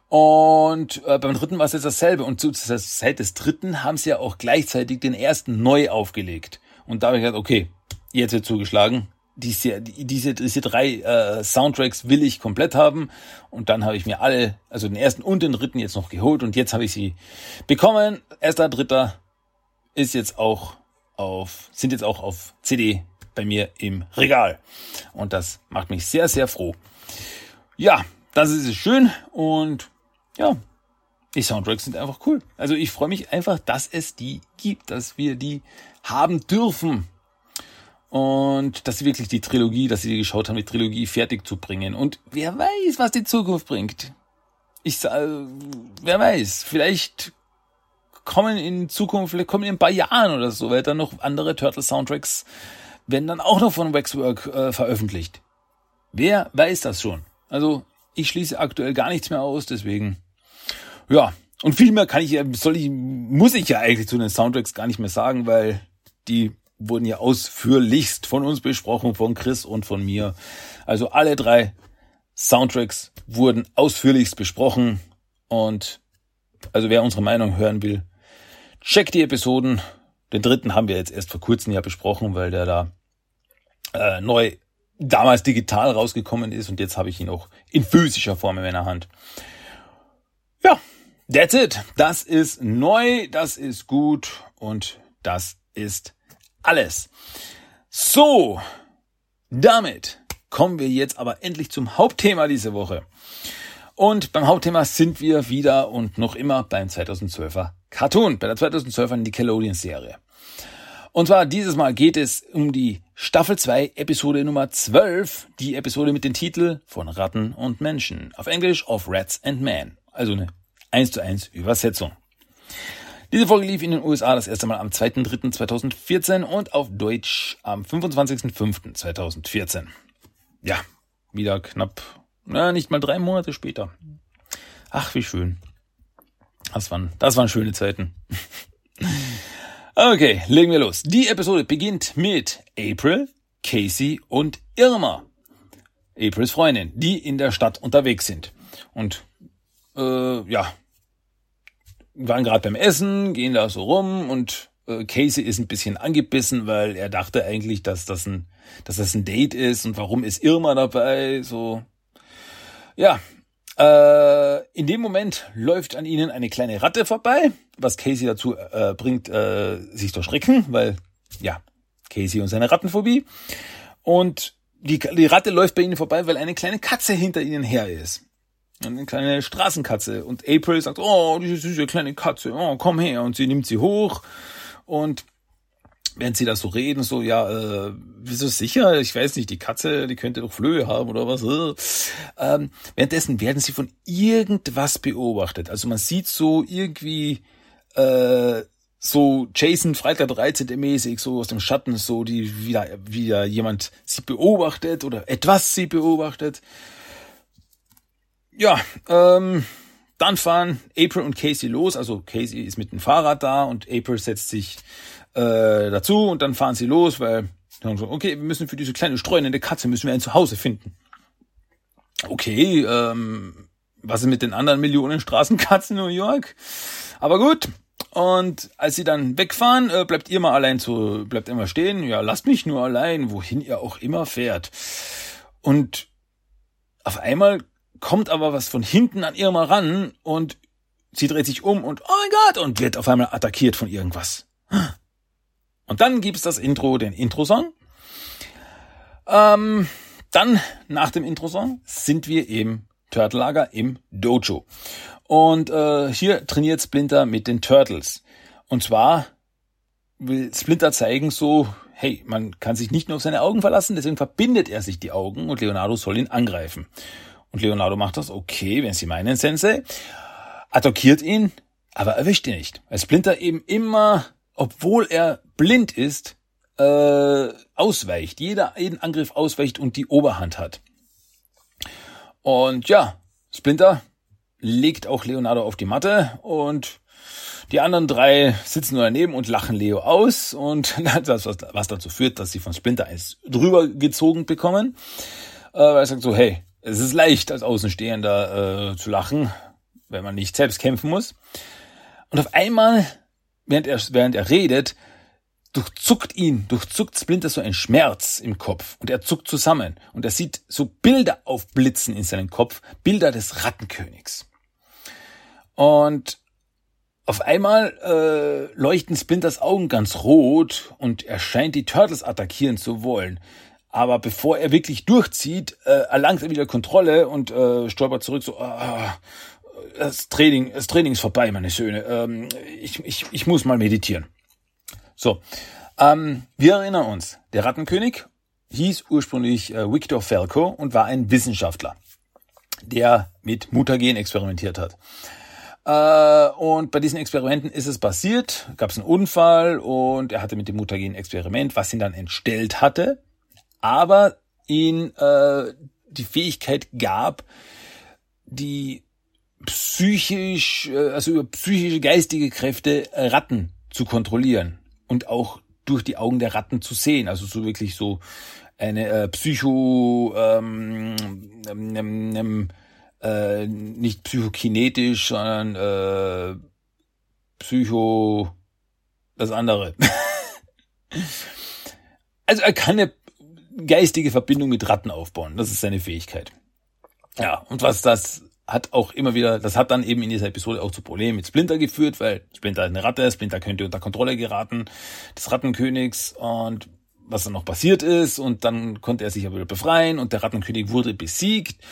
Und äh, beim dritten war es jetzt dasselbe. Und zu der Zeit des dritten haben sie ja auch gleichzeitig den ersten neu aufgelegt. Und da habe ich gesagt, okay, jetzt wird zugeschlagen. diese, diese, diese drei äh, Soundtracks will ich komplett haben. Und dann habe ich mir alle, also den ersten und den dritten jetzt noch geholt und jetzt habe ich sie bekommen. Erster, dritter ist jetzt auch auf, sind jetzt auch auf CD bei mir im Regal. Und das macht mich sehr, sehr froh. Ja, das ist schön und ja, die Soundtracks sind einfach cool. Also ich freue mich einfach, dass es die gibt, dass wir die haben dürfen. Und dass sie wirklich die Trilogie, dass sie geschaut haben, die Trilogie fertig zu bringen. Und wer weiß, was die Zukunft bringt. Ich sage, wer weiß, vielleicht kommen in Zukunft, vielleicht kommen in ein paar Jahren oder so, dann noch andere Turtle-Soundtracks werden dann auch noch von Waxwork äh, veröffentlicht. Wer weiß das schon? Also ich schließe aktuell gar nichts mehr aus, deswegen ja. Und viel mehr kann ich, soll ich, muss ich ja eigentlich zu den Soundtracks gar nicht mehr sagen, weil die wurden ja ausführlichst von uns besprochen, von Chris und von mir. Also alle drei Soundtracks wurden ausführlichst besprochen und also wer unsere Meinung hören will, checkt die Episoden. Den dritten haben wir jetzt erst vor kurzem ja besprochen, weil der da äh, neu damals digital rausgekommen ist und jetzt habe ich ihn auch in physischer Form in meiner Hand. Ja, that's it. Das ist neu, das ist gut und das ist alles. So, damit kommen wir jetzt aber endlich zum Hauptthema diese Woche. Und beim Hauptthema sind wir wieder und noch immer beim 2012er Cartoon, bei der 2012er Nickelodeon Serie. Und zwar dieses Mal geht es um die Staffel 2, Episode Nummer 12, die Episode mit dem Titel von Ratten und Menschen. Auf Englisch of Rats and Men. Also eine 1 zu 1 Übersetzung. Diese Folge lief in den USA das erste Mal am 2.3.2014 und auf Deutsch am 25.05.2014. Ja, wieder knapp, na, nicht mal drei Monate später. Ach, wie schön. Das waren, das waren schöne Zeiten. Okay, legen wir los. Die Episode beginnt mit April, Casey und Irma. Aprils Freundin, die in der Stadt unterwegs sind. Und äh, ja, waren gerade beim Essen, gehen da so rum und äh, Casey ist ein bisschen angebissen, weil er dachte eigentlich, dass das ein, dass das ein Date ist und warum ist Irma dabei? So, ja, äh, in dem Moment läuft an ihnen eine kleine Ratte vorbei, was Casey dazu äh, bringt, äh, sich zu erschrecken, weil, ja, Casey und seine Rattenphobie. Und die, die Ratte läuft bei ihnen vorbei, weil eine kleine Katze hinter ihnen her ist. Eine kleine Straßenkatze. Und April sagt, oh, diese süße kleine Katze, oh, komm her. Und sie nimmt sie hoch und während sie da so reden, so, ja, äh, wieso sicher? Ich weiß nicht, die Katze, die könnte doch Flöhe haben oder was. Ähm, währenddessen werden sie von irgendwas beobachtet. Also man sieht so irgendwie äh, so Jason Freitag 13. mäßig, so aus dem Schatten, so die wieder, wieder jemand sie beobachtet oder etwas sie beobachtet. Ja, ähm, dann fahren April und Casey los. Also Casey ist mit dem Fahrrad da und April setzt sich äh, dazu und dann fahren sie los, weil so, okay, wir müssen für diese kleine streunende Katze müssen wir ein Zuhause finden. Okay, ähm, was ist mit den anderen Millionen Straßenkatzen in New York? Aber gut. Und als sie dann wegfahren, äh, bleibt ihr mal allein zu, bleibt immer stehen. Ja, lasst mich nur allein, wohin ihr auch immer fährt. Und auf einmal kommt aber was von hinten an Irma ran und sie dreht sich um und oh mein Gott und wird auf einmal attackiert von irgendwas. Und dann gibt's das Intro, den Intro-Song. Ähm, dann, nach dem Intro-Song, sind wir im Turtle-Lager im Dojo. Und äh, hier trainiert Splinter mit den Turtles. Und zwar will Splinter zeigen so, hey, man kann sich nicht nur auf seine Augen verlassen, deswegen verbindet er sich die Augen und Leonardo soll ihn angreifen. Und Leonardo macht das, okay, wenn Sie meinen, Sensei, attackiert ihn, aber erwischt ihn nicht. Weil Splinter eben immer obwohl er blind ist, äh, ausweicht, jeder jeden Angriff ausweicht und die Oberhand hat. Und ja, Splinter legt auch Leonardo auf die Matte und die anderen drei sitzen nur daneben und lachen Leo aus und das, was, dazu führt, dass sie von Splinter eins drüber gezogen bekommen. Äh, er sagt so, hey, es ist leicht als Außenstehender äh, zu lachen, wenn man nicht selbst kämpfen muss. Und auf einmal während er, während er redet, durchzuckt ihn, durchzuckt Splinter so ein Schmerz im Kopf und er zuckt zusammen und er sieht so Bilder aufblitzen in seinem Kopf, Bilder des Rattenkönigs. Und auf einmal äh, leuchten Splinters Augen ganz rot und er scheint die Turtles attackieren zu wollen. Aber bevor er wirklich durchzieht, äh, erlangt er wieder Kontrolle und äh, stolpert zurück so, ah, das Training, das Training ist vorbei, meine Söhne. Ähm, ich, ich, ich muss mal meditieren. So, ähm, wir erinnern uns, der Rattenkönig hieß ursprünglich äh, Victor Falco und war ein Wissenschaftler, der mit Mutagen experimentiert hat. Äh, und bei diesen Experimenten ist es passiert, gab es einen Unfall und er hatte mit dem Mutagen Experiment, was ihn dann entstellt hatte, aber ihn äh, die Fähigkeit gab, die psychisch, äh, also über psychische, geistige Kräfte Ratten zu kontrollieren und auch durch die Augen der Ratten zu sehen. Also so wirklich so eine äh, Psycho, ähm, ähm, ähm, äh, nicht psychokinetisch, sondern äh, Psycho, das andere. also er kann eine geistige Verbindung mit Ratten aufbauen. Das ist seine Fähigkeit. Ja, und was das hat auch immer wieder, das hat dann eben in dieser Episode auch zu Problemen mit Splinter geführt, weil Splinter ist eine Ratte, Splinter könnte unter Kontrolle geraten des Rattenkönigs und was dann noch passiert ist und dann konnte er sich aber wieder befreien und der Rattenkönig wurde besiegt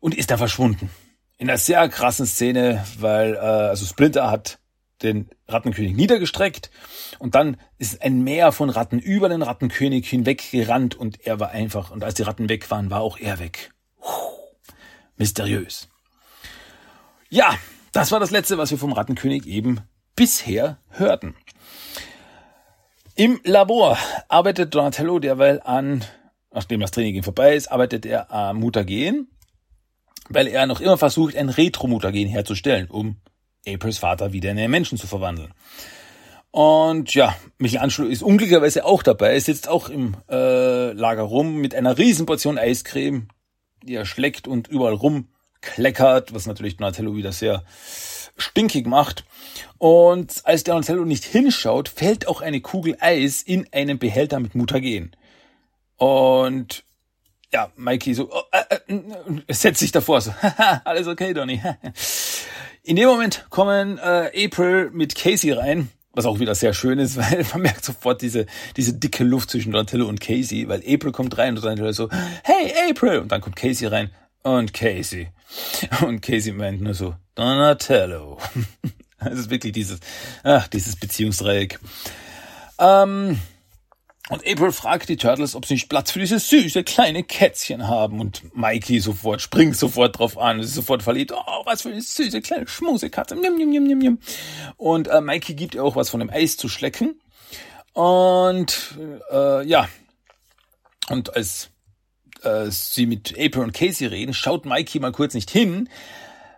und ist dann verschwunden. In einer sehr krassen Szene, weil äh, also Splinter hat den Rattenkönig niedergestreckt und dann ist ein Meer von Ratten über den Rattenkönig hinweg gerannt und er war einfach und als die Ratten weg waren, war auch er weg. Puh mysteriös. Ja, das war das Letzte, was wir vom Rattenkönig eben bisher hörten. Im Labor arbeitet Donatello derweil an, nachdem das Training vorbei ist, arbeitet er am Mutagen, weil er noch immer versucht, ein Retro-Mutagen herzustellen, um Aprils Vater wieder in einen Menschen zu verwandeln. Und ja, Michelangelo ist unglücklicherweise auch dabei, sitzt auch im äh, Lager rum mit einer riesen Portion Eiscreme, die er schleckt und überall rumkleckert, was natürlich Donatello wieder sehr stinkig macht. Und als Donatello nicht hinschaut, fällt auch eine Kugel Eis in einen Behälter mit Mutagen. Und ja, Mikey so, oh, äh, äh, setzt sich davor so, alles okay, Donny. In dem Moment kommen äh, April mit Casey rein was auch wieder sehr schön ist, weil man merkt sofort diese, diese dicke Luft zwischen Donatello und Casey, weil April kommt rein und Donatello so, hey April! Und dann kommt Casey rein und Casey. Und Casey meint nur so, Donatello. Es ist wirklich dieses, ach, dieses Beziehungsdreieck. Ähm, und April fragt die Turtles, ob sie nicht Platz für dieses süße kleine Kätzchen haben. Und Mikey sofort springt sofort drauf an, ist sofort verliebt. Oh, was für eine süße kleine Schmusekatze. Und äh, Mikey gibt ihr auch was von dem Eis zu schlecken. Und äh, ja, und als äh, sie mit April und Casey reden, schaut Mikey mal kurz nicht hin,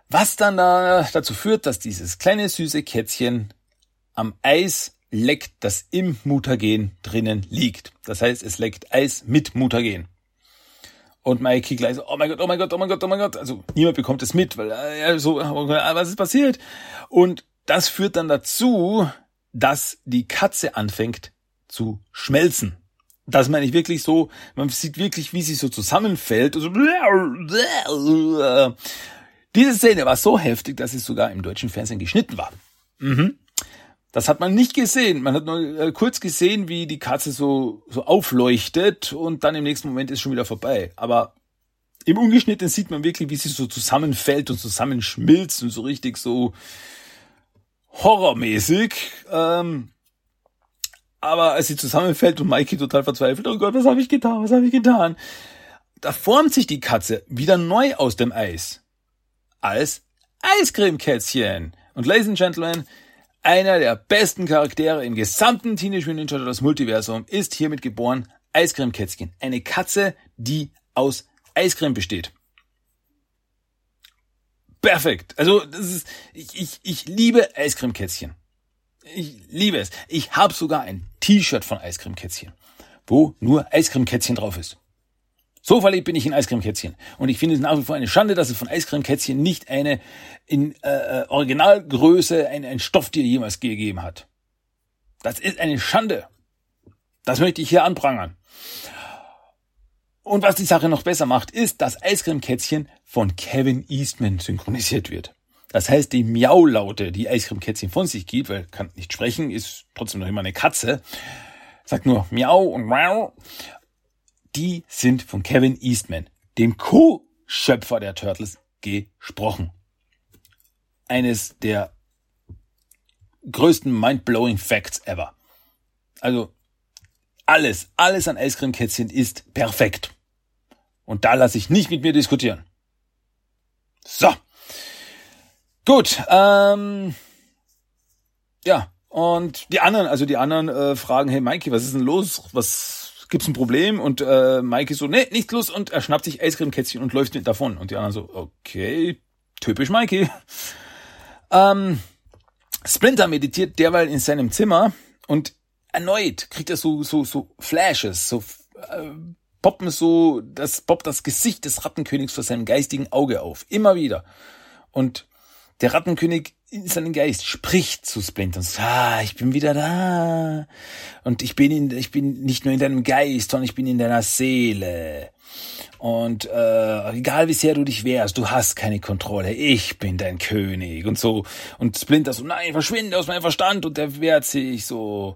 was dann da dazu führt, dass dieses kleine süße Kätzchen am Eis leckt, das im Mutagen drinnen liegt. Das heißt, es leckt Eis mit Mutagen. Und Mikey gleich so, oh mein Gott, oh mein Gott, oh mein Gott, oh mein Gott. Also niemand bekommt es mit, weil äh, so, was ist passiert? Und das führt dann dazu, dass die Katze anfängt zu schmelzen. Das meine ich wirklich so, man sieht wirklich, wie sie so zusammenfällt. Also, diese Szene war so heftig, dass es sogar im deutschen Fernsehen geschnitten war. Mhm. Das hat man nicht gesehen. Man hat nur äh, kurz gesehen, wie die Katze so, so aufleuchtet und dann im nächsten Moment ist schon wieder vorbei. Aber im Ungeschnitten sieht man wirklich, wie sie so zusammenfällt und zusammenschmilzt und so richtig so horrormäßig. Ähm, aber als sie zusammenfällt und Mikey total verzweifelt, oh Gott, was habe ich getan, was habe ich getan? Da formt sich die Katze wieder neu aus dem Eis. Als Eiscremekätzchen. Und Ladies and Gentlemen, einer der besten Charaktere im gesamten Teenage Mutant Ninja Turtles Multiversum ist hiermit geboren Eiscreme-Kätzchen. Eine Katze, die aus Eiscreme besteht. Perfekt. Also das ist, ich, ich, ich liebe Eiscreme-Kätzchen. Ich liebe es. Ich habe sogar ein T-Shirt von Eiscreme-Kätzchen, wo nur Eiscreme-Kätzchen drauf ist. So verliebt bin ich in Eiscremekätzchen. Und ich finde es nach wie vor eine Schande, dass es von Eiscremekätzchen nicht eine in äh, äh, Originalgröße ein, ein Stofftier jemals gegeben hat. Das ist eine Schande. Das möchte ich hier anprangern. Und was die Sache noch besser macht, ist, dass Eiscreme-Kätzchen von Kevin Eastman synchronisiert wird. Das heißt, die Miaulaute, die Eiscreme-Kätzchen von sich gibt, weil kann nicht sprechen, ist trotzdem noch immer eine Katze, sagt nur Miau und Miau, die sind von Kevin Eastman, dem Co-Schöpfer der Turtles, gesprochen. Eines der größten mind-blowing Facts ever. Also alles, alles an Eiscreme-Kätzchen ist perfekt. Und da lasse ich nicht mit mir diskutieren. So. Gut. Ähm, ja. Und die anderen, also die anderen äh, fragen, hey Mikey, was ist denn los? Was gibt's ein Problem? Und äh, Mikey so, nee, nichts los. Und er schnappt sich Eiscreme-Kätzchen und läuft davon. Und die anderen so, okay, typisch Mikey. Ähm, Splinter meditiert derweil in seinem Zimmer und erneut kriegt er so, so, so Flashes, so äh, poppen so, das poppt das Gesicht des Rattenkönigs vor seinem geistigen Auge auf. Immer wieder. Und der Rattenkönig in seinem Geist spricht zu Splinter und sagt, ah, ich bin wieder da. Und ich bin in, ich bin nicht nur in deinem Geist, sondern ich bin in deiner Seele. Und äh, egal wie sehr du dich wehrst, du hast keine Kontrolle. Ich bin dein König und so. Und Splinter so, nein, verschwinde aus meinem Verstand und der wehrt sich so.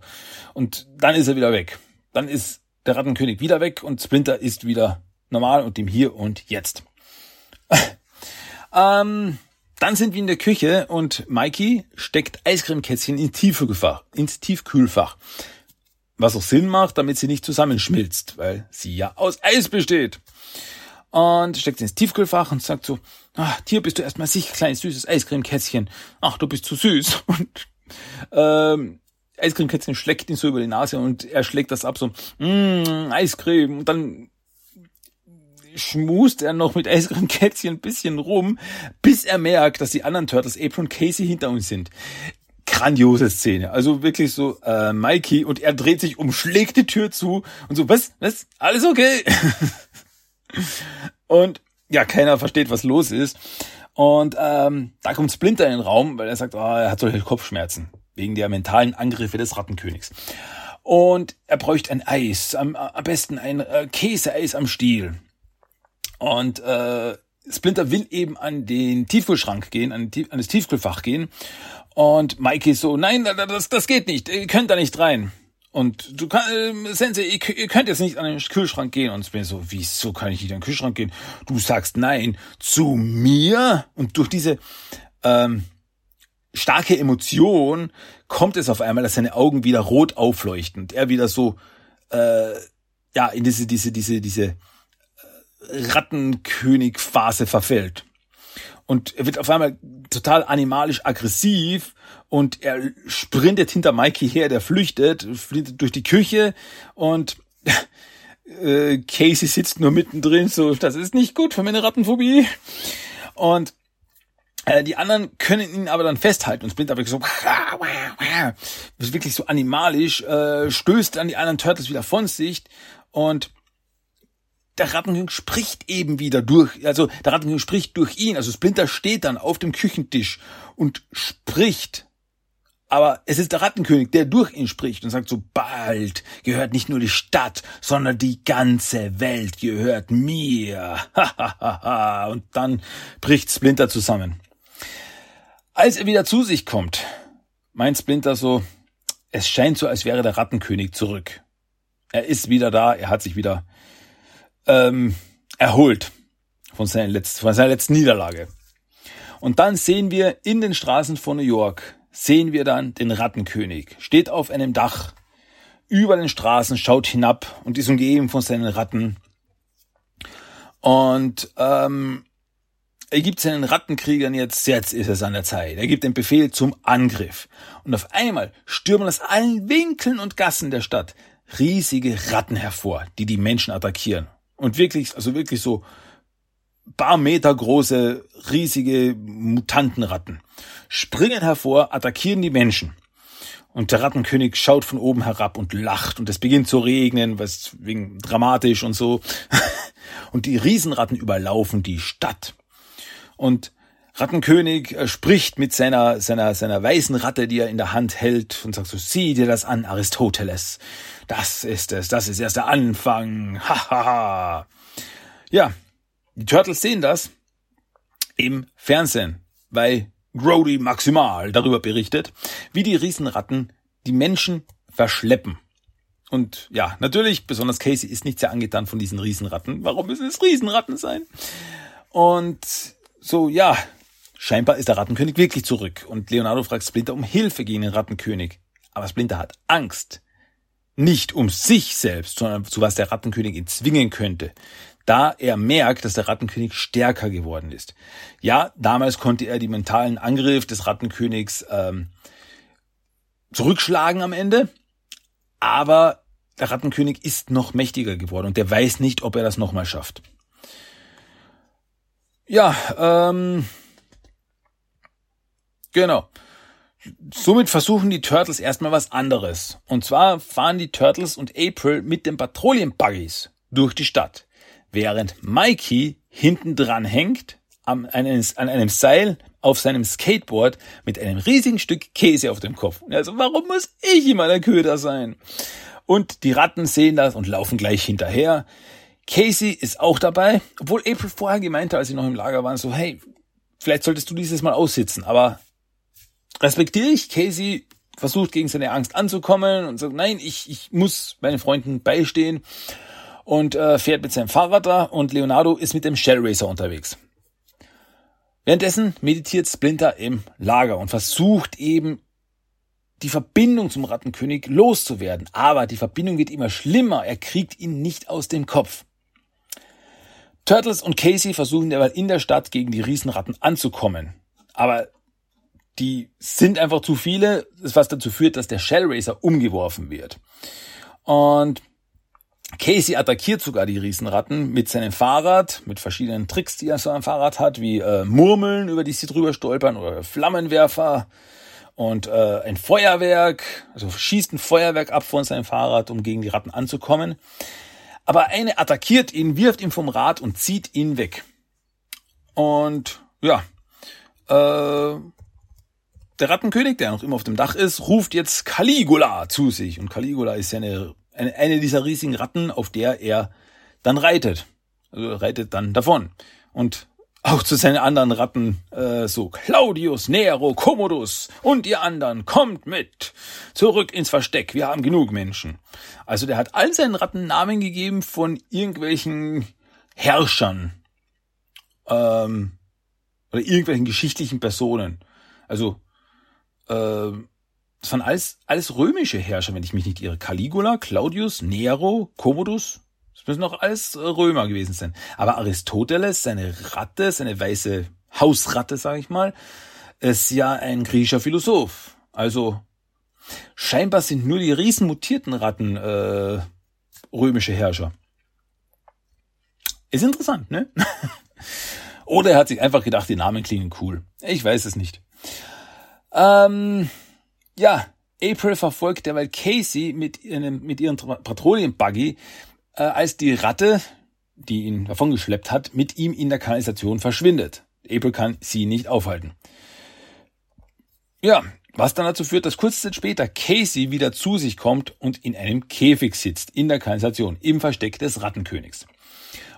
Und dann ist er wieder weg. Dann ist der Rattenkönig wieder weg und Splinter ist wieder normal und dem Hier und Jetzt. ähm, dann sind wir in der Küche und Mikey steckt Eiscremekätzchen ins Tiefkühlfach. Ins Tiefkühlfach. Was auch Sinn macht, damit sie nicht zusammenschmilzt, weil sie ja aus Eis besteht und steckt ins Tiefkühlfach und sagt so, ach, hier bist du erstmal sicher, kleines süßes Eiscremekätzchen. Ach, du bist zu süß. Und ähm, Eiscremekätzchen schlägt ihn so über die Nase und er schlägt das ab so, mm, Eiscreme. Und dann schmust er noch mit Eiscremekätzchen ein bisschen rum, bis er merkt, dass die anderen Turtles, April und Casey, hinter uns sind. Grandiose Szene. Also wirklich so, äh, Mikey und er dreht sich um, schlägt die Tür zu und so, was, was, alles okay? Und ja, keiner versteht, was los ist. Und ähm, da kommt Splinter in den Raum, weil er sagt, oh, er hat solche Kopfschmerzen wegen der mentalen Angriffe des Rattenkönigs. Und er bräuchte ein Eis, am, am besten ein äh, Käseeis am Stiel. Und äh, Splinter will eben an den Tiefkühlschrank gehen, an, an das Tiefkühlfach gehen. Und Mikey so, nein, das, das geht nicht, ihr könnt da nicht rein. Und du kannst, äh, Sensei, ihr, ihr, könnt jetzt nicht an den Kühlschrank gehen. Und bin so, wieso kann ich nicht an den Kühlschrank gehen? Du sagst nein zu mir. Und durch diese ähm, starke Emotion kommt es auf einmal, dass seine Augen wieder rot aufleuchten. Und er wieder so, äh, ja, in diese, diese, diese, diese Rattenkönig-Phase verfällt. Und er wird auf einmal total animalisch aggressiv und er sprintet hinter Mikey her, der flüchtet, flüchtet durch die Küche und äh, Casey sitzt nur mittendrin, so, das ist nicht gut für meine Rattenphobie. Und äh, die anderen können ihn aber dann festhalten und Splinter wirklich so, wirklich so animalisch, äh, stößt dann die anderen Turtles wieder von sich und der Rattenkönig spricht eben wieder durch, also der Rattenkönig spricht durch ihn, also Splinter steht dann auf dem Küchentisch und spricht. Aber es ist der Rattenkönig, der durch ihn spricht und sagt so, bald gehört nicht nur die Stadt, sondern die ganze Welt gehört mir. und dann bricht Splinter zusammen. Als er wieder zu sich kommt, meint Splinter so, es scheint so, als wäre der Rattenkönig zurück. Er ist wieder da, er hat sich wieder ähm, erholt von seiner, letzten, von seiner letzten Niederlage. Und dann sehen wir in den Straßen von New York, sehen wir dann den Rattenkönig, steht auf einem Dach über den Straßen, schaut hinab und ist umgeben von seinen Ratten. Und ähm, er gibt seinen Rattenkriegern jetzt, jetzt ist es an der Zeit. Er gibt den Befehl zum Angriff. Und auf einmal stürmen aus allen Winkeln und Gassen der Stadt riesige Ratten hervor, die die Menschen attackieren. Und wirklich, also wirklich so paar Meter große, riesige Mutantenratten springen hervor, attackieren die Menschen. Und der Rattenkönig schaut von oben herab und lacht und es beginnt zu regnen, was wegen dramatisch und so. Und die Riesenratten überlaufen die Stadt. Und Rattenkönig äh, spricht mit seiner, seiner, seiner weißen Ratte, die er in der Hand hält und sagt so, sieh dir das an, Aristoteles. Das ist es, das ist erst der Anfang. Hahaha. ja, die Turtles sehen das im Fernsehen, bei Grody Maximal darüber berichtet, wie die Riesenratten die Menschen verschleppen. Und ja, natürlich, besonders Casey ist nicht sehr angetan von diesen Riesenratten. Warum müssen es Riesenratten sein? Und so, ja, scheinbar ist der Rattenkönig wirklich zurück. Und Leonardo fragt Splinter um Hilfe gegen den Rattenkönig. Aber Splinter hat Angst. Nicht um sich selbst, sondern zu was der Rattenkönig ihn zwingen könnte da er merkt, dass der Rattenkönig stärker geworden ist. Ja, damals konnte er die mentalen Angriff des Rattenkönigs ähm, zurückschlagen am Ende, aber der Rattenkönig ist noch mächtiger geworden und der weiß nicht, ob er das nochmal schafft. Ja, ähm, genau. Somit versuchen die Turtles erstmal was anderes. Und zwar fahren die Turtles und April mit den Patrouillenbuggies durch die Stadt während Mikey hinten dran hängt an einem, Seil auf seinem Skateboard mit einem riesigen Stück Käse auf dem Kopf. Also warum muss ich immer der Köder sein? Und die Ratten sehen das und laufen gleich hinterher. Casey ist auch dabei, obwohl April vorher gemeint hat, als sie noch im Lager waren, so, hey, vielleicht solltest du dieses Mal aussitzen, aber respektiere ich. Casey versucht gegen seine Angst anzukommen und sagt, nein, ich, ich muss meinen Freunden beistehen und äh, fährt mit seinem Fahrrad da und Leonardo ist mit dem Shell Racer unterwegs. Währenddessen meditiert Splinter im Lager und versucht eben die Verbindung zum Rattenkönig loszuwerden. Aber die Verbindung wird immer schlimmer. Er kriegt ihn nicht aus dem Kopf. Turtles und Casey versuchen derweil in der Stadt gegen die Riesenratten anzukommen. Aber die sind einfach zu viele, was dazu führt, dass der Shell Racer umgeworfen wird. Und Casey attackiert sogar die Riesenratten mit seinem Fahrrad, mit verschiedenen Tricks, die er so am Fahrrad hat, wie äh, Murmeln, über die sie drüber stolpern, oder Flammenwerfer und äh, ein Feuerwerk, also schießt ein Feuerwerk ab von seinem Fahrrad, um gegen die Ratten anzukommen. Aber eine attackiert ihn, wirft ihn vom Rad und zieht ihn weg. Und ja, äh, der Rattenkönig, der noch immer auf dem Dach ist, ruft jetzt Caligula zu sich. Und Caligula ist ja eine eine, eine dieser riesigen Ratten, auf der er dann reitet. Also reitet dann davon. Und auch zu seinen anderen Ratten, äh, so Claudius, Nero, Commodus und ihr anderen, kommt mit. Zurück ins Versteck, wir haben genug Menschen. Also der hat all seinen Ratten Namen gegeben von irgendwelchen Herrschern. Ähm, oder irgendwelchen geschichtlichen Personen. Also ähm, das waren alles, alles römische Herrscher, wenn ich mich nicht irre. Caligula, Claudius, Nero, Commodus. Das müssen auch alles äh, Römer gewesen sein. Aber Aristoteles, seine Ratte, seine weiße Hausratte, sage ich mal, ist ja ein griechischer Philosoph. Also scheinbar sind nur die riesen mutierten Ratten äh, römische Herrscher. Ist interessant, ne? Oder er hat sich einfach gedacht, die Namen klingen cool. Ich weiß es nicht. Ähm, ja, April verfolgt derweil Casey mit, ihrem, mit ihrem Patrouillenbuggy, äh, als die Ratte, die ihn davongeschleppt hat, mit ihm in der Kanalisation verschwindet. April kann sie nicht aufhalten. Ja, was dann dazu führt, dass Zeit später Casey wieder zu sich kommt und in einem Käfig sitzt, in der Kanalisation, im Versteck des Rattenkönigs.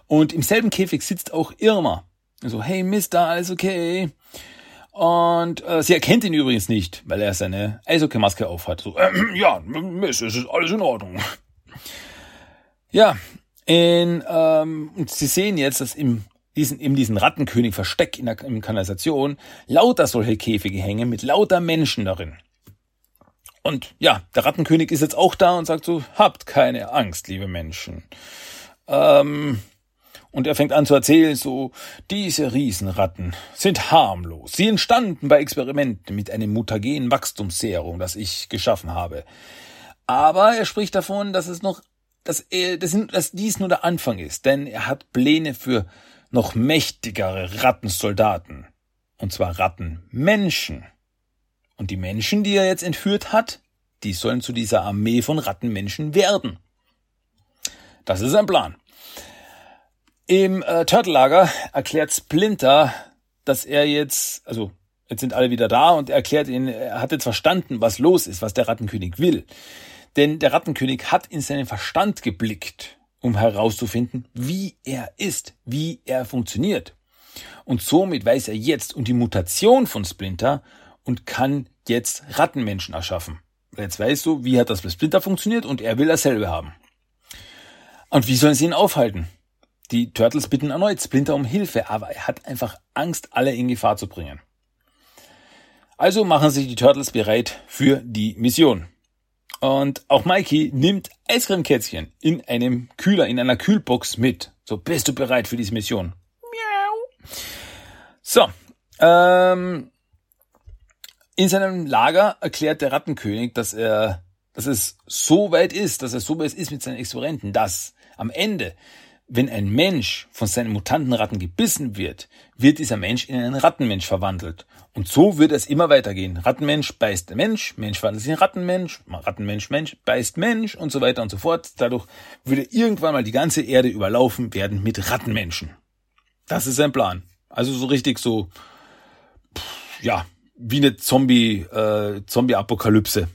Und im selben Käfig sitzt auch Irma. Also, hey Mister, alles okay? Und äh, sie erkennt ihn übrigens nicht, weil er seine Eishockey-Maske aufhat. So, äh, ja, Miss, es ist alles in Ordnung. Ja, in, ähm, und sie sehen jetzt, dass im diesen, in diesen Rattenkönig Versteck in der in Kanalisation lauter solche Käfige hängen mit lauter Menschen darin. Und ja, der Rattenkönig ist jetzt auch da und sagt so, habt keine Angst, liebe Menschen. Ähm, und er fängt an zu erzählen, so, diese Riesenratten sind harmlos. Sie entstanden bei Experimenten mit einem mutagenen Wachstumsserum, das ich geschaffen habe. Aber er spricht davon, dass es noch, dass, er, dass, dass dies nur der Anfang ist, denn er hat Pläne für noch mächtigere Rattensoldaten. Und zwar Rattenmenschen. Und die Menschen, die er jetzt entführt hat, die sollen zu dieser Armee von Rattenmenschen werden. Das ist sein Plan. Im äh, Turtle-Lager erklärt Splinter dass er jetzt, also jetzt sind alle wieder da und er erklärt ihnen, er hat jetzt verstanden, was los ist, was der Rattenkönig will. Denn der Rattenkönig hat in seinen Verstand geblickt, um herauszufinden, wie er ist, wie er funktioniert. Und somit weiß er jetzt um die Mutation von Splinter und kann jetzt Rattenmenschen erschaffen. Jetzt weißt du, wie hat das bei Splinter funktioniert und er will dasselbe haben. Und wie sollen sie ihn aufhalten? Die Turtles bitten erneut Splinter um Hilfe, aber er hat einfach Angst, alle in Gefahr zu bringen. Also machen sich die Turtles bereit für die Mission. Und auch Mikey nimmt Eiscremekätzchen in einem Kühler, in einer Kühlbox mit. So, bist du bereit für diese Mission? Miau. So, ähm, in seinem Lager erklärt der Rattenkönig, dass er, dass es so weit ist, dass er so weit ist mit seinen Experimenten, dass am Ende, wenn ein Mensch von seinen Mutantenratten gebissen wird, wird dieser Mensch in einen Rattenmensch verwandelt. Und so wird es immer weitergehen. Rattenmensch beißt Mensch, Mensch verwandelt sich in Rattenmensch, Rattenmensch, Mensch beißt Mensch und so weiter und so fort. Dadurch würde irgendwann mal die ganze Erde überlaufen werden mit Rattenmenschen. Das ist sein Plan. Also so richtig so, ja, wie eine Zombie, äh, Zombie-Apokalypse.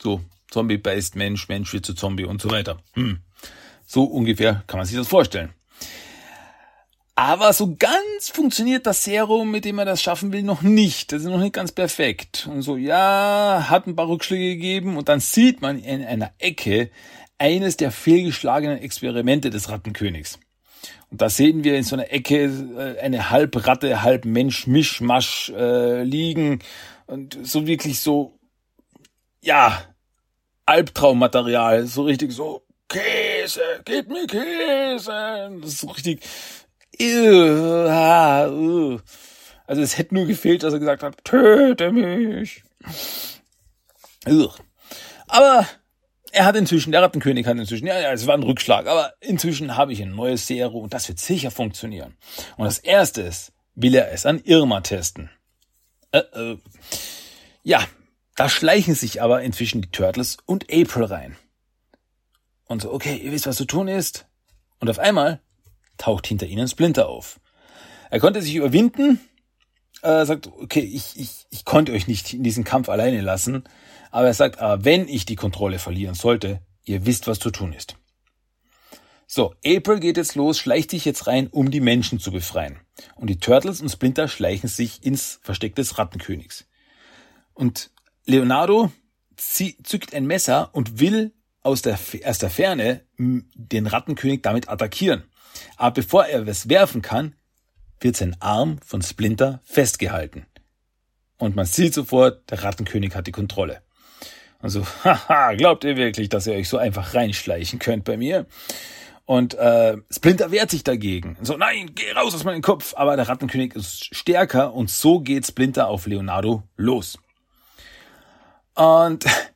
So, Zombie beißt Mensch, Mensch wird zu Zombie und so weiter. Hm. So ungefähr kann man sich das vorstellen. Aber so ganz funktioniert das Serum, mit dem er das schaffen will, noch nicht. Das ist noch nicht ganz perfekt. Und so, ja, hat ein paar Rückschläge gegeben und dann sieht man in einer Ecke eines der fehlgeschlagenen Experimente des Rattenkönigs. Und da sehen wir in so einer Ecke äh, eine halb Ratte, halb Mensch, Mischmasch äh, liegen und so wirklich so, ja, Albtraummaterial, so richtig so, Käse, gib mir Käse. Das ist so richtig, also es hätte nur gefehlt, dass er gesagt hat, töte mich. Aber er hat inzwischen, der Rattenkönig hat inzwischen, ja, ja, es war ein Rückschlag, aber inzwischen habe ich ein neues Serum und das wird sicher funktionieren. Und das erste ist, will er es an Irma testen. Äh, äh. Ja, da schleichen sich aber inzwischen die Turtles und April rein. Und so, okay, ihr wisst, was zu tun ist. Und auf einmal taucht hinter ihnen Splinter auf. Er konnte sich überwinden, äh, sagt, okay, ich, ich, ich konnte euch nicht in diesen Kampf alleine lassen. Aber er sagt, aber wenn ich die Kontrolle verlieren sollte, ihr wisst, was zu tun ist. So, April geht jetzt los, schleicht sich jetzt rein, um die Menschen zu befreien. Und die Turtles und Splinter schleichen sich ins Versteck des Rattenkönigs. Und Leonardo zückt ein Messer und will aus der, aus der Ferne den Rattenkönig damit attackieren. Aber bevor er es werfen kann, wird sein Arm von Splinter festgehalten. Und man sieht sofort, der Rattenkönig hat die Kontrolle. Also, haha, glaubt ihr wirklich, dass ihr euch so einfach reinschleichen könnt bei mir? Und äh, Splinter wehrt sich dagegen. So, nein, geh raus aus meinem Kopf. Aber der Rattenkönig ist stärker und so geht Splinter auf Leonardo los. Und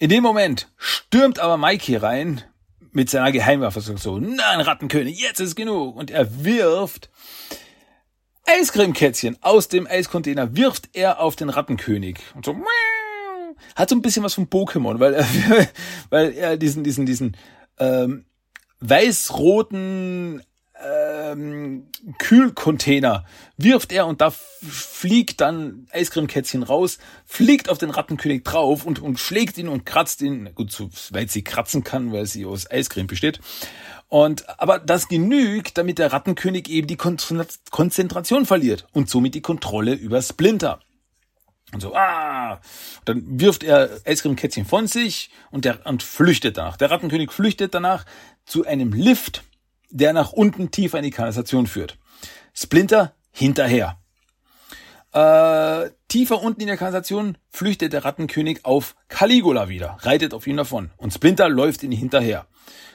in dem Moment stürmt aber Mikey rein mit seiner Geheimwaffe so, nein, Rattenkönig, jetzt ist genug. Und er wirft Eiscremekätzchen aus dem Eiscontainer, wirft er auf den Rattenkönig. Und so, hat so ein bisschen was von Pokémon, weil er, weil er diesen, diesen, diesen ähm, weiß-roten ähm, Kühlcontainer wirft er und da fliegt dann Eiscremekätzchen raus, fliegt auf den Rattenkönig drauf und, und schlägt ihn und kratzt ihn, gut, so weit sie kratzen kann, weil sie aus Eiscreme besteht. Und, aber das genügt, damit der Rattenkönig eben die Konzentration verliert und somit die Kontrolle über Splinter. Und so, ah, dann wirft er Eiscremekätzchen von sich und der, und flüchtet danach. Der Rattenkönig flüchtet danach zu einem Lift, der nach unten tiefer in die Kanalisation führt. Splinter hinterher. Äh, tiefer unten in der Kanalisation flüchtet der Rattenkönig auf Caligula wieder, reitet auf ihn davon und Splinter läuft ihn hinterher.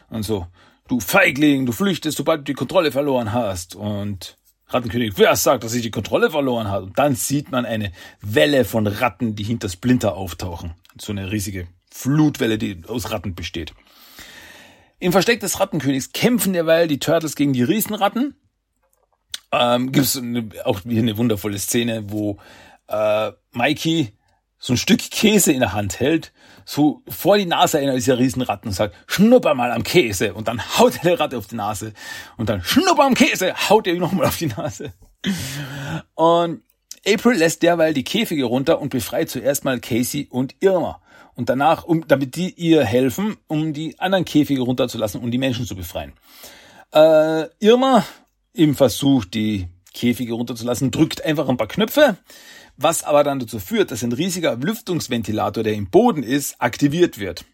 Und so, du Feigling, du flüchtest, sobald du die Kontrolle verloren hast. Und Rattenkönig, wer sagt, dass ich die Kontrolle verloren habe? Und dann sieht man eine Welle von Ratten, die hinter Splinter auftauchen. So eine riesige Flutwelle, die aus Ratten besteht. Im Versteck des Rattenkönigs kämpfen derweil die Turtles gegen die Riesenratten. Ähm, Gibt es auch hier eine wundervolle Szene, wo äh, Mikey so ein Stück Käse in der Hand hält, so vor die Nase einer dieser Riesenratten und sagt, schnupper mal am Käse. Und dann haut er der Ratte auf die Nase. Und dann schnupper am Käse, haut er nochmal auf die Nase. Und April lässt derweil die Käfige runter und befreit zuerst mal Casey und Irma. Und danach, um, damit die ihr helfen, um die anderen Käfige runterzulassen und die Menschen zu befreien. Äh, Irma im Versuch, die Käfige runterzulassen, drückt einfach ein paar Knöpfe, was aber dann dazu führt, dass ein riesiger Lüftungsventilator, der im Boden ist, aktiviert wird.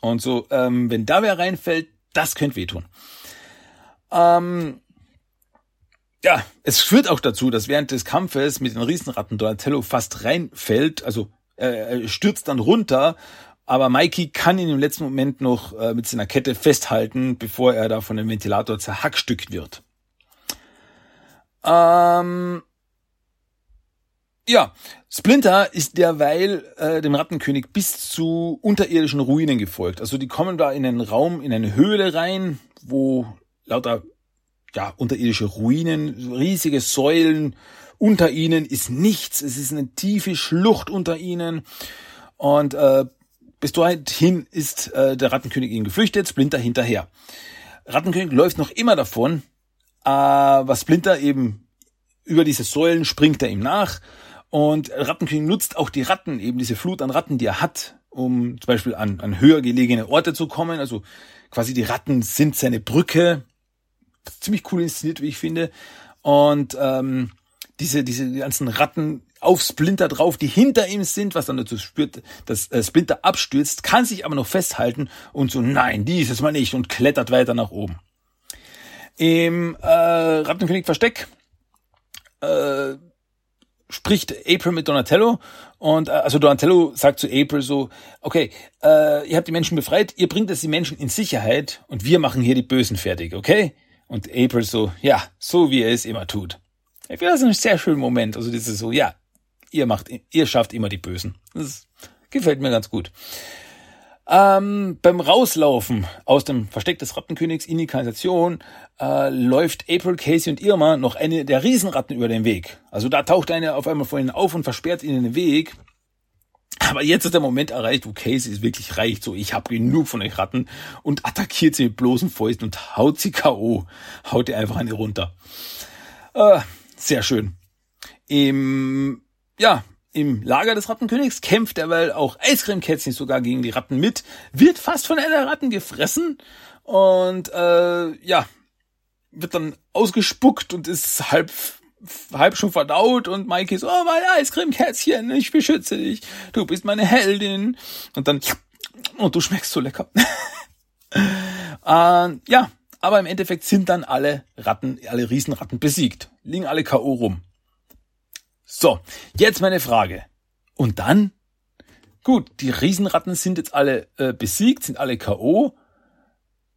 Und so, ähm, wenn da wer reinfällt, das könnte wehtun. Ähm, ja, es führt auch dazu, dass während des Kampfes mit den Riesenratten Donatello fast reinfällt, also äh, stürzt dann runter, aber Mikey kann ihn im letzten Moment noch äh, mit seiner Kette festhalten, bevor er da von dem Ventilator zerhackstückt wird. Ähm, ja, Splinter ist derweil äh, dem Rattenkönig bis zu unterirdischen Ruinen gefolgt. Also die kommen da in einen Raum, in eine Höhle rein, wo lauter ja, unterirdische Ruinen, riesige Säulen, unter ihnen ist nichts, es ist eine tiefe Schlucht unter ihnen und äh, bis dorthin ist äh, der Rattenkönig ihnen geflüchtet, Splinter hinterher. Rattenkönig läuft noch immer davon, äh, was Splinter eben über diese Säulen springt er ihm nach und Rattenkönig nutzt auch die Ratten, eben diese Flut an Ratten, die er hat, um zum Beispiel an, an höher gelegene Orte zu kommen. Also quasi die Ratten sind seine Brücke. Ziemlich cool inszeniert, wie ich finde. Und ähm, diese, diese ganzen Ratten auf Splinter drauf, die hinter ihm sind, was dann dazu spürt, dass äh, Splinter abstürzt, kann sich aber noch festhalten und so, nein, dieses Mal nicht und klettert weiter nach oben. Im äh, Rattenkönig Versteck äh, spricht April mit Donatello und äh, also Donatello sagt zu April so, okay, äh, ihr habt die Menschen befreit, ihr bringt jetzt die Menschen in Sicherheit und wir machen hier die Bösen fertig, okay? Und April so, ja, so wie er es immer tut. Ich finde das ein sehr schöner Moment. Also das ist so, ja, ihr macht, ihr schafft immer die Bösen. Das gefällt mir ganz gut. Ähm, beim Rauslaufen aus dem Versteck des Rattenkönigs in die Kanalisation äh, läuft April, Casey und Irma noch eine der Riesenratten über den Weg. Also da taucht eine auf einmal vor ihnen auf und versperrt ihnen den Weg. Aber jetzt ist der Moment erreicht, wo Casey es wirklich reicht. So, ich habe genug von euch Ratten und attackiert sie mit bloßen Fäusten und haut sie K.O. Haut ihr einfach ihr runter. Äh, sehr schön. Im, ja, im Lager des Rattenkönigs kämpft derweil auch Eiscreme-Kätzchen sogar gegen die Ratten mit, wird fast von einer Ratten gefressen und äh, ja, wird dann ausgespuckt und ist halb halb schon verdaut und Mikey so, oh mein Eiscreme-Kätzchen, ich beschütze dich, du bist meine Heldin und dann und du schmeckst so lecker. äh, ja, aber im Endeffekt sind dann alle Ratten, alle Riesenratten besiegt, liegen alle K.O. rum. So, jetzt meine Frage. Und dann? Gut, die Riesenratten sind jetzt alle äh, besiegt, sind alle K.O.,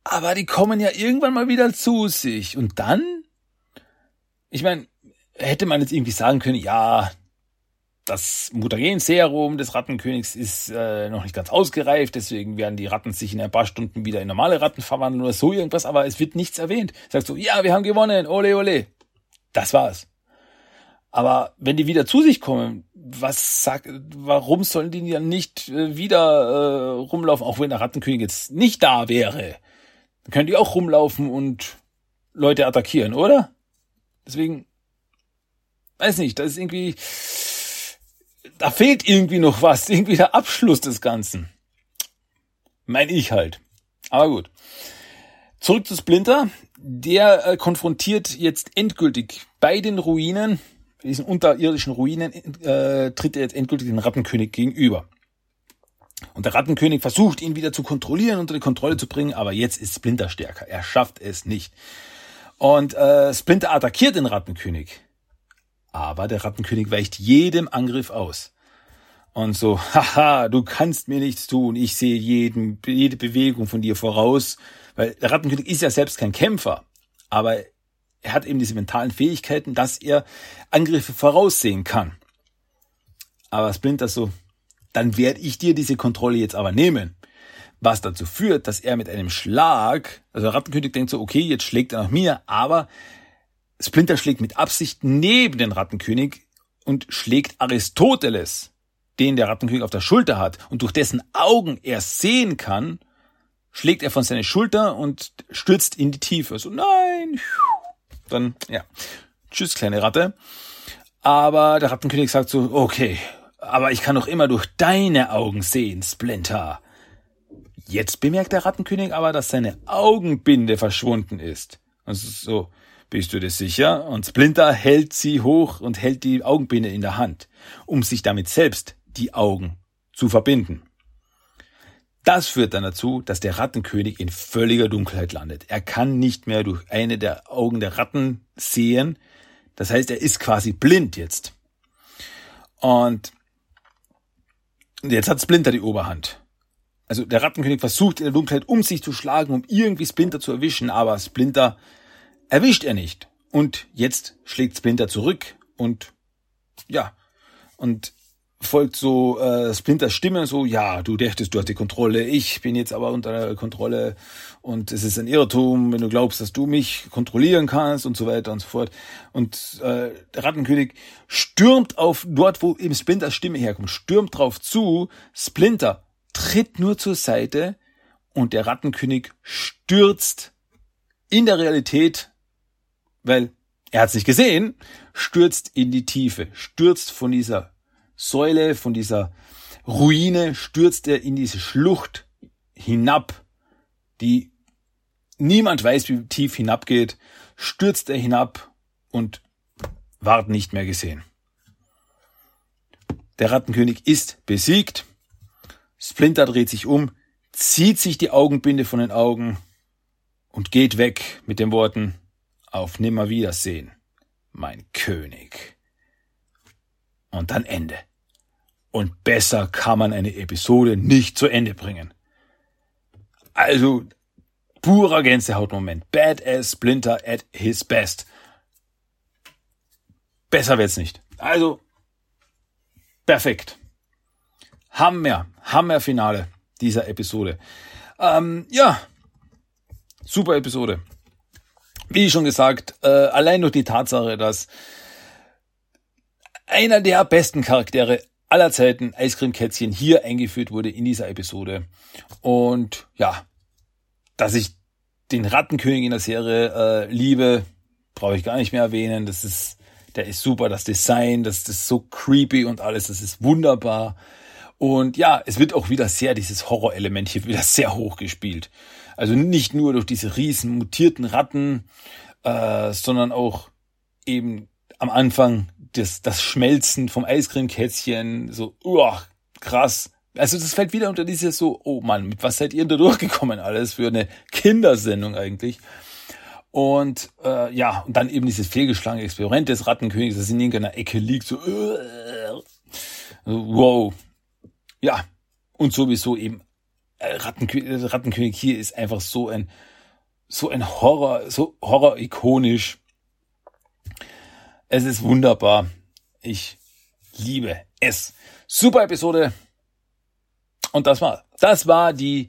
aber die kommen ja irgendwann mal wieder zu sich. Und dann? Ich meine, hätte man jetzt irgendwie sagen können, ja, das Mutagen-Serum des Rattenkönigs ist äh, noch nicht ganz ausgereift, deswegen werden die Ratten sich in ein paar Stunden wieder in normale Ratten verwandeln oder so irgendwas, aber es wird nichts erwähnt. Sagt so, ja, wir haben gewonnen, ole ole. Das war's. Aber wenn die wieder zu sich kommen, was sagt, warum sollen die dann nicht äh, wieder äh, rumlaufen, auch wenn der Rattenkönig jetzt nicht da wäre? Dann können die auch rumlaufen und Leute attackieren, oder? Deswegen, weiß nicht, das ist irgendwie, da fehlt irgendwie noch was, irgendwie der Abschluss des Ganzen. Mein ich halt. Aber gut. Zurück zu Splinter. Der äh, konfrontiert jetzt endgültig bei den Ruinen diesen unterirdischen Ruinen äh, tritt er jetzt endgültig den Rattenkönig gegenüber. Und der Rattenkönig versucht ihn wieder zu kontrollieren, unter die Kontrolle zu bringen, aber jetzt ist Splinter stärker. Er schafft es nicht. Und äh, Splinter attackiert den Rattenkönig. Aber der Rattenkönig weicht jedem Angriff aus. Und so, haha, du kannst mir nichts tun, ich sehe jeden, jede Bewegung von dir voraus. Weil der Rattenkönig ist ja selbst kein Kämpfer. Aber er hat eben diese mentalen Fähigkeiten, dass er Angriffe voraussehen kann. Aber Splinter so, dann werde ich dir diese Kontrolle jetzt aber nehmen. Was dazu führt, dass er mit einem Schlag, also Rattenkönig denkt so, okay, jetzt schlägt er nach mir, aber Splinter schlägt mit Absicht neben den Rattenkönig und schlägt Aristoteles, den der Rattenkönig auf der Schulter hat und durch dessen Augen er sehen kann, schlägt er von seiner Schulter und stürzt in die Tiefe. So, nein, dann, ja, tschüss, kleine Ratte. Aber der Rattenkönig sagt so, okay, aber ich kann doch immer durch deine Augen sehen, Splinter. Jetzt bemerkt der Rattenkönig aber, dass seine Augenbinde verschwunden ist. Und so, bist du dir sicher? Und Splinter hält sie hoch und hält die Augenbinde in der Hand, um sich damit selbst die Augen zu verbinden. Das führt dann dazu, dass der Rattenkönig in völliger Dunkelheit landet. Er kann nicht mehr durch eine der Augen der Ratten sehen. Das heißt, er ist quasi blind jetzt. Und jetzt hat Splinter die Oberhand. Also der Rattenkönig versucht in der Dunkelheit um sich zu schlagen, um irgendwie Splinter zu erwischen, aber Splinter erwischt er nicht. Und jetzt schlägt Splinter zurück und ja, und folgt so äh, Splinters Stimme so, ja, du dächtest, du hast die Kontrolle, ich bin jetzt aber unter Kontrolle und es ist ein Irrtum, wenn du glaubst, dass du mich kontrollieren kannst und so weiter und so fort. Und äh, der Rattenkönig stürmt auf dort, wo eben Splinters Stimme herkommt, stürmt drauf zu, Splinter tritt nur zur Seite und der Rattenkönig stürzt in der Realität, weil er hat es nicht gesehen, stürzt in die Tiefe, stürzt von dieser Säule, von dieser Ruine, stürzt er in diese Schlucht hinab, die niemand weiß, wie tief hinabgeht, stürzt er hinab und ward nicht mehr gesehen. Der Rattenkönig ist besiegt. Splinter dreht sich um, zieht sich die Augenbinde von den Augen und geht weg mit den Worten Auf Nimmerwiedersehen, mein König. Und dann Ende. Und besser kann man eine Episode nicht zu Ende bringen. Also, purer Gänsehautmoment. Badass Splinter at his best. Besser wird's nicht. Also, perfekt. Hammer, Hammer-Finale dieser Episode. Ähm, ja, super Episode. Wie schon gesagt, äh, allein durch die Tatsache, dass einer der besten Charaktere aller Zeiten, Eiscreme-Kätzchen, hier eingeführt wurde in dieser Episode. Und ja, dass ich den Rattenkönig in der Serie äh, liebe, brauche ich gar nicht mehr erwähnen. Das ist, der ist super, das Design, das, das ist so creepy und alles, das ist wunderbar. Und ja, es wird auch wieder sehr, dieses Horrorelement hier wieder sehr hoch gespielt. Also nicht nur durch diese riesen mutierten Ratten, äh, sondern auch eben am Anfang das, das Schmelzen vom Eiscreme-Kätzchen, so, uah, krass. Also das fällt wieder unter dieses so, oh Mann, mit was seid ihr da durchgekommen alles für eine Kindersendung eigentlich? Und äh, ja, und dann eben dieses fehlgeschlagene Experiment des Rattenkönigs, das in irgendeiner Ecke liegt, so, uh, wow. Ja, und sowieso eben äh, Rattenkönig, Rattenkönig hier ist einfach so ein so ein Horror, so horror-ikonisch. Es ist wunderbar. Ich liebe es. Super Episode. Und das war, das war die,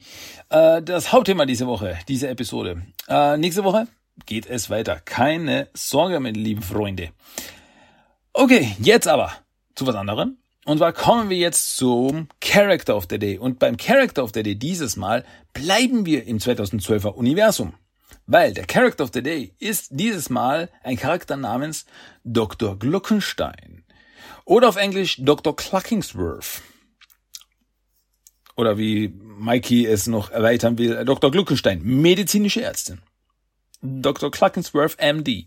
äh, das Hauptthema diese Woche, diese Episode. Äh, nächste Woche geht es weiter. Keine Sorge, meine lieben Freunde. Okay, jetzt aber zu was anderem. Und zwar kommen wir jetzt zum Character of the Day. Und beim Character of the Day dieses Mal bleiben wir im 2012er Universum. Weil der Character of the Day ist dieses Mal ein Charakter namens Dr. Gluckenstein. Oder auf Englisch Dr. Cluckingsworth. Oder wie Mikey es noch erweitern will, Dr. Gluckenstein, medizinische Ärztin. Dr. Cluckingsworth MD.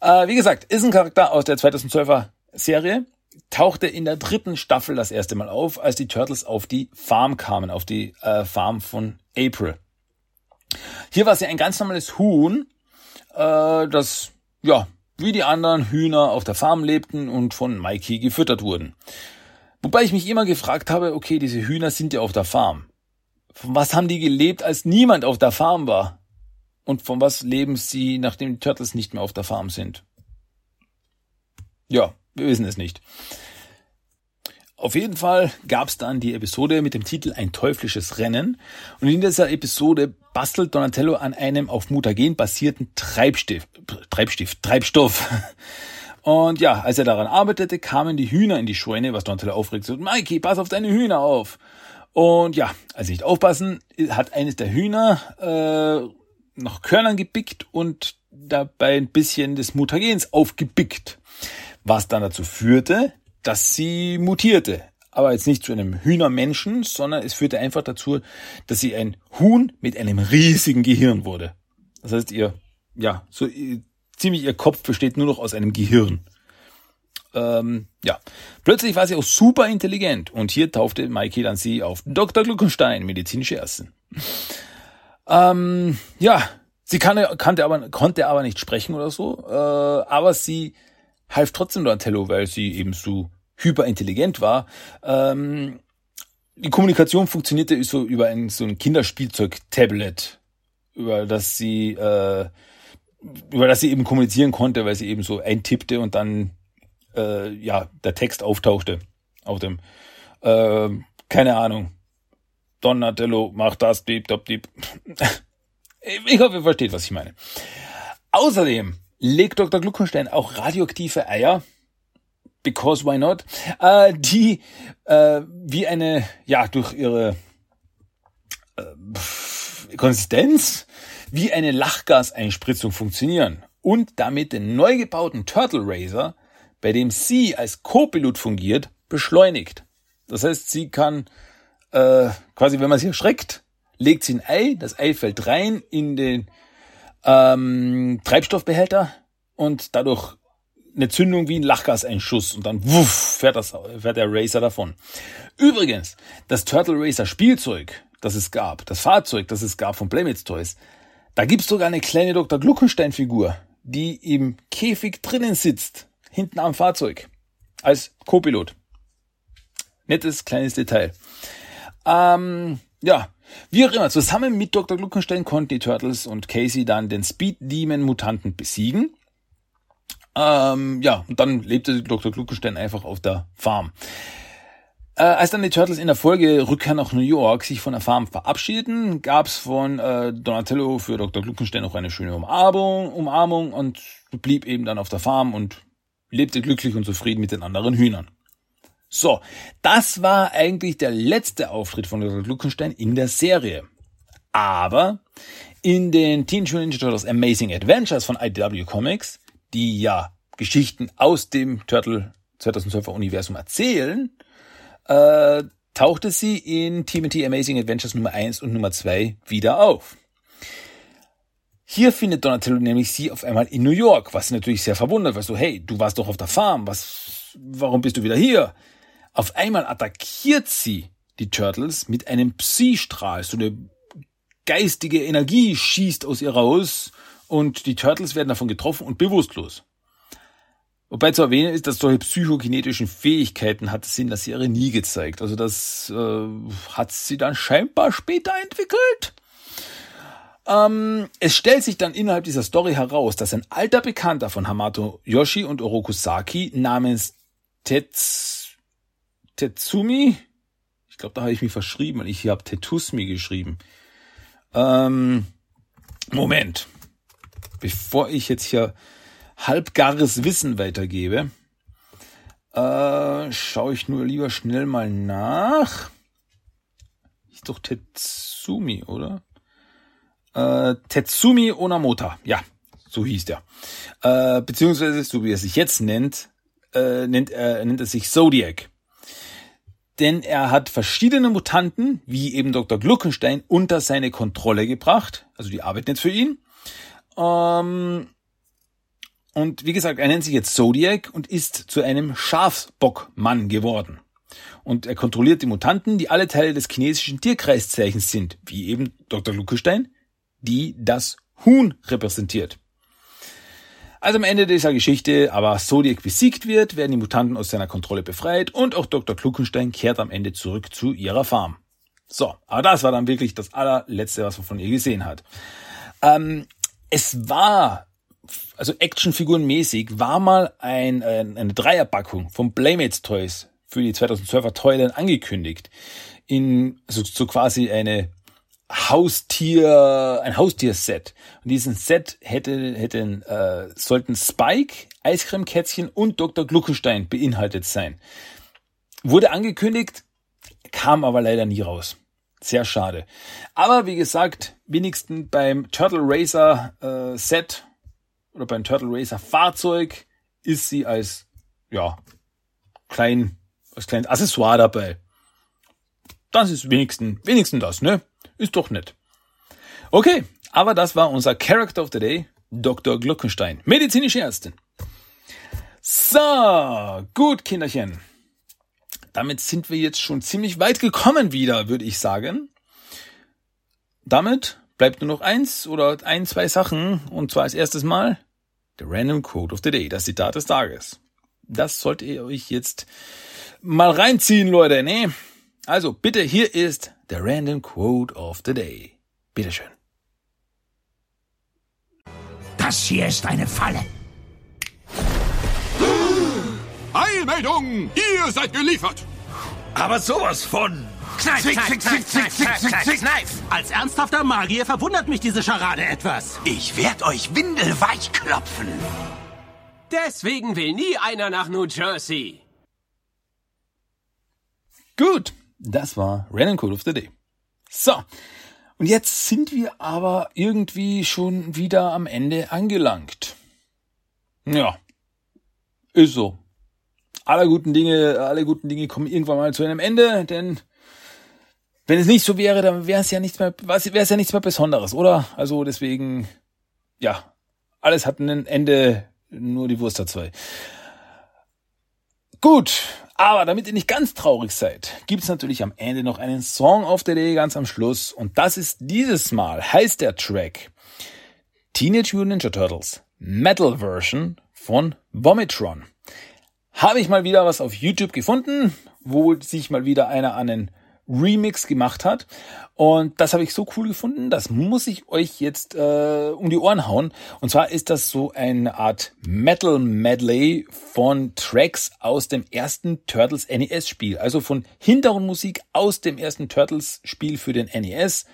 äh, wie gesagt, ist ein Charakter aus der 2012er Serie. Tauchte in der dritten Staffel das erste Mal auf, als die Turtles auf die Farm kamen, auf die äh, Farm von April. Hier war sie ein ganz normales Huhn, äh, das, ja, wie die anderen Hühner auf der Farm lebten und von Mikey gefüttert wurden. Wobei ich mich immer gefragt habe, okay, diese Hühner sind ja auf der Farm. Von was haben die gelebt, als niemand auf der Farm war? Und von was leben sie, nachdem die Turtles nicht mehr auf der Farm sind? Ja, wir wissen es nicht. Auf jeden Fall gab es dann die Episode mit dem Titel Ein teuflisches Rennen. Und in dieser Episode bastelt Donatello an einem auf Mutagen basierten Treibstift, Treibstift, Treibstoff. Und ja, als er daran arbeitete, kamen die Hühner in die Scheune, was Donatello aufregt. So, Mikey, pass auf deine Hühner auf. Und ja, als sie nicht aufpassen, hat eines der Hühner äh, nach Körnern gepickt und dabei ein bisschen des Mutagens aufgebickt, was dann dazu führte, dass sie mutierte. Aber jetzt nicht zu einem Hühnermenschen, sondern es führte einfach dazu, dass sie ein Huhn mit einem riesigen Gehirn wurde. Das heißt, ihr, ja, so ziemlich ihr Kopf besteht nur noch aus einem Gehirn. Ähm, ja, plötzlich war sie auch super intelligent und hier taufte Mikey dann sie auf Dr. Gluckenstein, medizinische Ärztin. Ähm, ja, sie kannte, kannte aber, konnte aber nicht sprechen oder so, äh, aber sie half trotzdem Donatello, weil sie eben so hyperintelligent war. Ähm, die Kommunikation funktionierte so über ein so ein Kinderspielzeug-Tablet, über das sie äh, über das sie eben kommunizieren konnte, weil sie eben so eintippte und dann äh, ja der Text auftauchte auf dem äh, keine Ahnung. Donatello macht das diep top diep ich hoffe ihr versteht was ich meine. Außerdem legt Dr. Gluckenstein auch radioaktive Eier because why not, äh, die äh, wie eine, ja, durch ihre äh, Konsistenz wie eine Lachgaseinspritzung funktionieren und damit den neu gebauten Turtle Racer, bei dem sie als Co-Pilot fungiert, beschleunigt. Das heißt, sie kann äh, quasi, wenn man sie erschreckt, legt sie ein Ei, das Ei fällt rein in den ähm, Treibstoffbehälter und dadurch eine Zündung wie ein Lachgaseinschuss und dann wuff, fährt, das, fährt der Racer davon. Übrigens, das Turtle Racer Spielzeug, das es gab, das Fahrzeug, das es gab von Playmates Toys, da gibt's sogar eine kleine Dr. Gluckenstein-Figur, die im Käfig drinnen sitzt, hinten am Fahrzeug, als Co-Pilot. Nettes kleines Detail. Ähm, ja, wie auch immer, zusammen mit Dr. Gluckenstein konnten die Turtles und Casey dann den Speed Demon Mutanten besiegen ähm, ja, und dann lebte Dr. Gluckenstein einfach auf der Farm. Äh, als dann die Turtles in der Folge Rückkehr nach New York sich von der Farm verabschiedeten, gab's von äh, Donatello für Dr. Gluckenstein noch eine schöne Umarmung, Umarmung und blieb eben dann auf der Farm und lebte glücklich und zufrieden mit den anderen Hühnern. So, das war eigentlich der letzte Auftritt von Dr. Gluckenstein in der Serie. Aber in den Teenage Mutant Ninja Turtles Amazing Adventures von IDW Comics die ja Geschichten aus dem Turtle 2012er Universum erzählen, äh, tauchte sie in TMT Amazing Adventures Nummer 1 und Nummer 2 wieder auf. Hier findet Donatello nämlich sie auf einmal in New York, was sie natürlich sehr verwundert, weil so, hey, du warst doch auf der Farm, was, warum bist du wieder hier? Auf einmal attackiert sie die Turtles mit einem Psi-Strahl, so eine geistige Energie schießt aus ihr raus und die Turtles werden davon getroffen und bewusstlos. Wobei zu erwähnen ist, dass solche psychokinetischen Fähigkeiten hat es in der Serie nie gezeigt. Also das äh, hat sie dann scheinbar später entwickelt. Ähm, es stellt sich dann innerhalb dieser Story heraus, dass ein alter Bekannter von Hamato Yoshi und Oroku Saki namens Tets, Tetsumi, ich glaube, da habe ich mich verschrieben, ich habe Tetusmi geschrieben. Ähm, Moment bevor ich jetzt hier halbgares Wissen weitergebe, äh, schaue ich nur lieber schnell mal nach. Ist doch Tetsumi, oder? Äh, Tetsumi Onamota, ja, so hieß der. Äh, beziehungsweise, so wie er sich jetzt nennt, äh, nennt, er, nennt er sich Zodiac. Denn er hat verschiedene Mutanten, wie eben Dr. Gluckenstein, unter seine Kontrolle gebracht. Also die arbeiten jetzt für ihn. Ähm, und wie gesagt, er nennt sich jetzt Zodiac und ist zu einem Schafsbockmann geworden. Und er kontrolliert die Mutanten, die alle Teile des chinesischen Tierkreiszeichens sind, wie eben Dr. Luckenstein, die das Huhn repräsentiert. Als am Ende dieser Geschichte aber Zodiac besiegt wird, werden die Mutanten aus seiner Kontrolle befreit und auch Dr. Kluckenstein kehrt am Ende zurück zu ihrer Farm. So, aber das war dann wirklich das allerletzte, was man von ihr gesehen hat. Ähm, es war, also Actionfigurenmäßig, war mal ein, ein, eine Dreierpackung von Playmates Toys für die 2012er Toyland angekündigt. In, also so quasi eine Haustier, ein Haustierset. Und diesen Set hätte, hätten, äh, sollten Spike, Eiscremekätzchen und Dr. Gluckenstein beinhaltet sein. Wurde angekündigt, kam aber leider nie raus. Sehr schade. Aber wie gesagt, wenigstens beim Turtle Racer äh, Set oder beim Turtle Racer Fahrzeug ist sie als, ja, klein, als kleines Accessoire dabei. Das ist wenigstens, wenigstens das, ne? Ist doch nett. Okay, aber das war unser Character of the Day, Dr. Gluckenstein, medizinische Ärztin. So, gut, Kinderchen. Damit sind wir jetzt schon ziemlich weit gekommen wieder, würde ich sagen. Damit bleibt nur noch eins oder ein, zwei Sachen. Und zwar als erstes Mal der Random Quote of the Day, das Zitat des Tages. Das sollt ihr euch jetzt mal reinziehen, Leute, ne? Also bitte, hier ist der Random Quote of the Day. Bitteschön. Das hier ist eine Falle. Eilmeldung! Ihr seid geliefert! Aber sowas von. Kneif. Als ernsthafter Magier verwundert mich diese Scharade etwas. Ich werd euch windelweich klopfen. Deswegen will nie einer nach New Jersey. Gut, das war Random Code of the Day. So, und jetzt sind wir aber irgendwie schon wieder am Ende angelangt. Ja, ist so. Alle guten Dinge, alle guten Dinge kommen irgendwann mal zu einem Ende, denn wenn es nicht so wäre, dann wäre es ja nichts mehr, wäre es ja nichts mehr Besonderes, oder? Also deswegen, ja, alles hat ein Ende, nur die Wurst hat zwei. Gut, aber damit ihr nicht ganz traurig seid, gibt's natürlich am Ende noch einen Song of the Day ganz am Schluss. Und das ist dieses Mal, heißt der Track Teenage Mutant Ninja Turtles Metal Version von Vomitron. Habe ich mal wieder was auf YouTube gefunden, wo sich mal wieder einer einen Remix gemacht hat. Und das habe ich so cool gefunden, das muss ich euch jetzt äh, um die Ohren hauen. Und zwar ist das so eine Art Metal Medley von Tracks aus dem ersten Turtles NES Spiel. Also von Hintergrundmusik aus dem ersten Turtles Spiel für den NES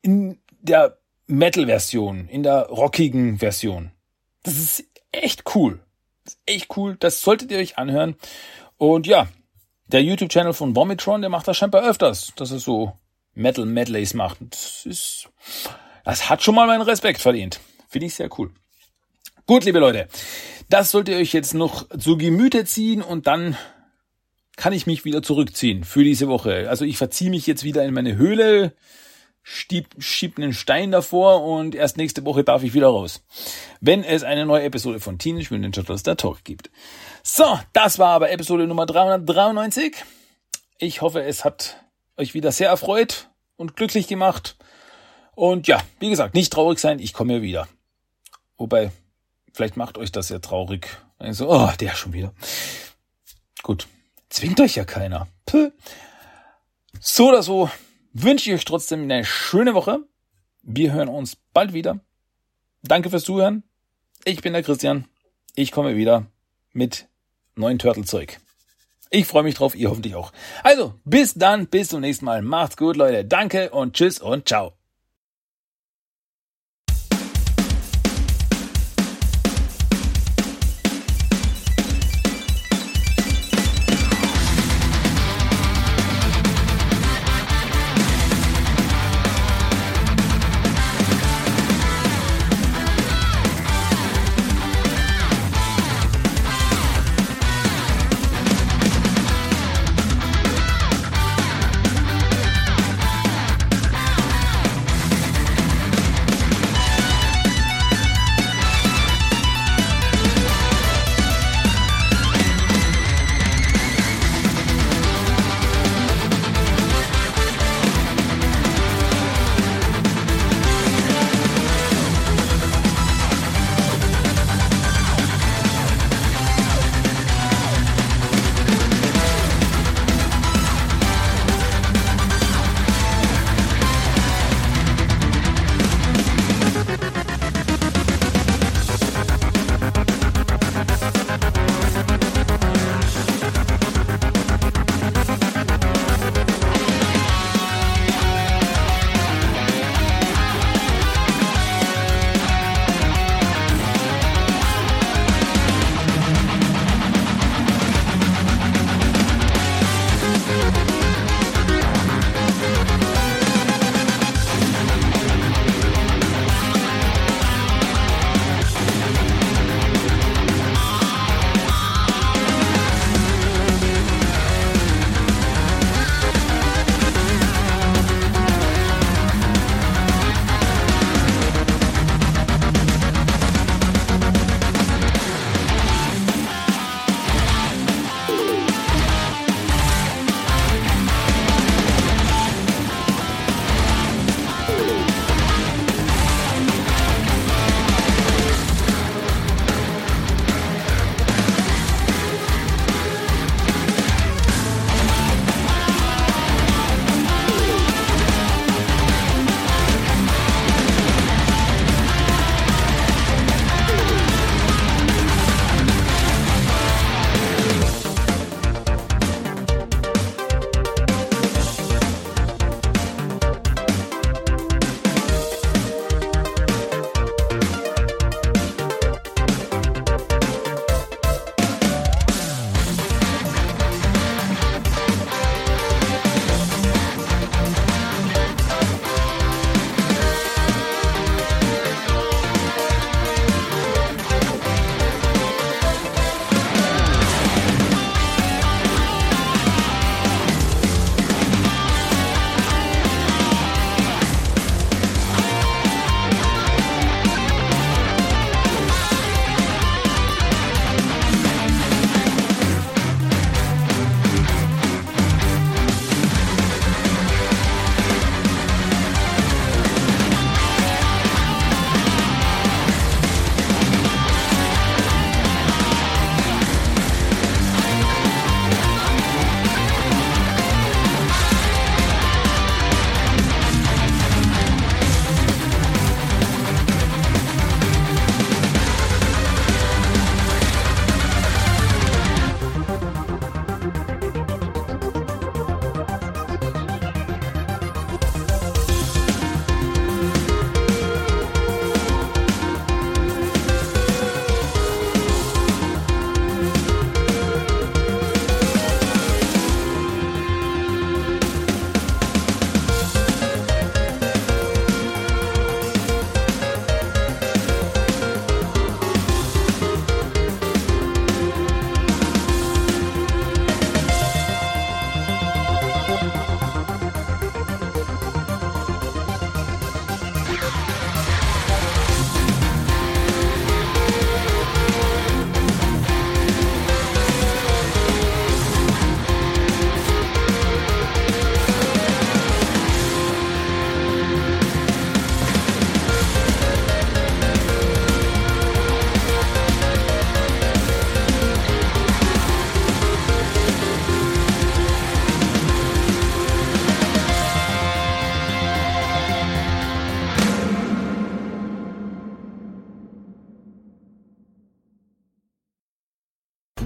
in der Metal-Version, in der rockigen Version. Das ist echt cool. Ist echt cool. Das solltet ihr euch anhören. Und ja, der YouTube-Channel von Vomitron, der macht das scheinbar öfters, dass er so Metal Medleys macht. Das ist, das hat schon mal meinen Respekt verdient. Finde ich sehr cool. Gut, liebe Leute, das sollt ihr euch jetzt noch zu Gemüte ziehen und dann kann ich mich wieder zurückziehen für diese Woche. Also ich verziehe mich jetzt wieder in meine Höhle, schieb, schieb einen Stein davor und erst nächste Woche darf ich wieder raus. Wenn es eine neue Episode von Teenage Mutant Ninja Turtles der Talk gibt. So, das war aber Episode Nummer 393. Ich hoffe, es hat euch wieder sehr erfreut und glücklich gemacht. Und ja, wie gesagt, nicht traurig sein, ich komme ja wieder. Wobei, vielleicht macht euch das ja traurig. Also, oh, der schon wieder. Gut, zwingt euch ja keiner. Puh. So oder so wünsche ich euch trotzdem eine schöne Woche. Wir hören uns bald wieder. Danke fürs Zuhören. Ich bin der Christian. Ich komme wieder mit neuen Turtle-Zeug. Ich freue mich drauf, ihr hoffentlich auch. Also, bis dann, bis zum nächsten Mal. Macht's gut, Leute. Danke und tschüss und ciao.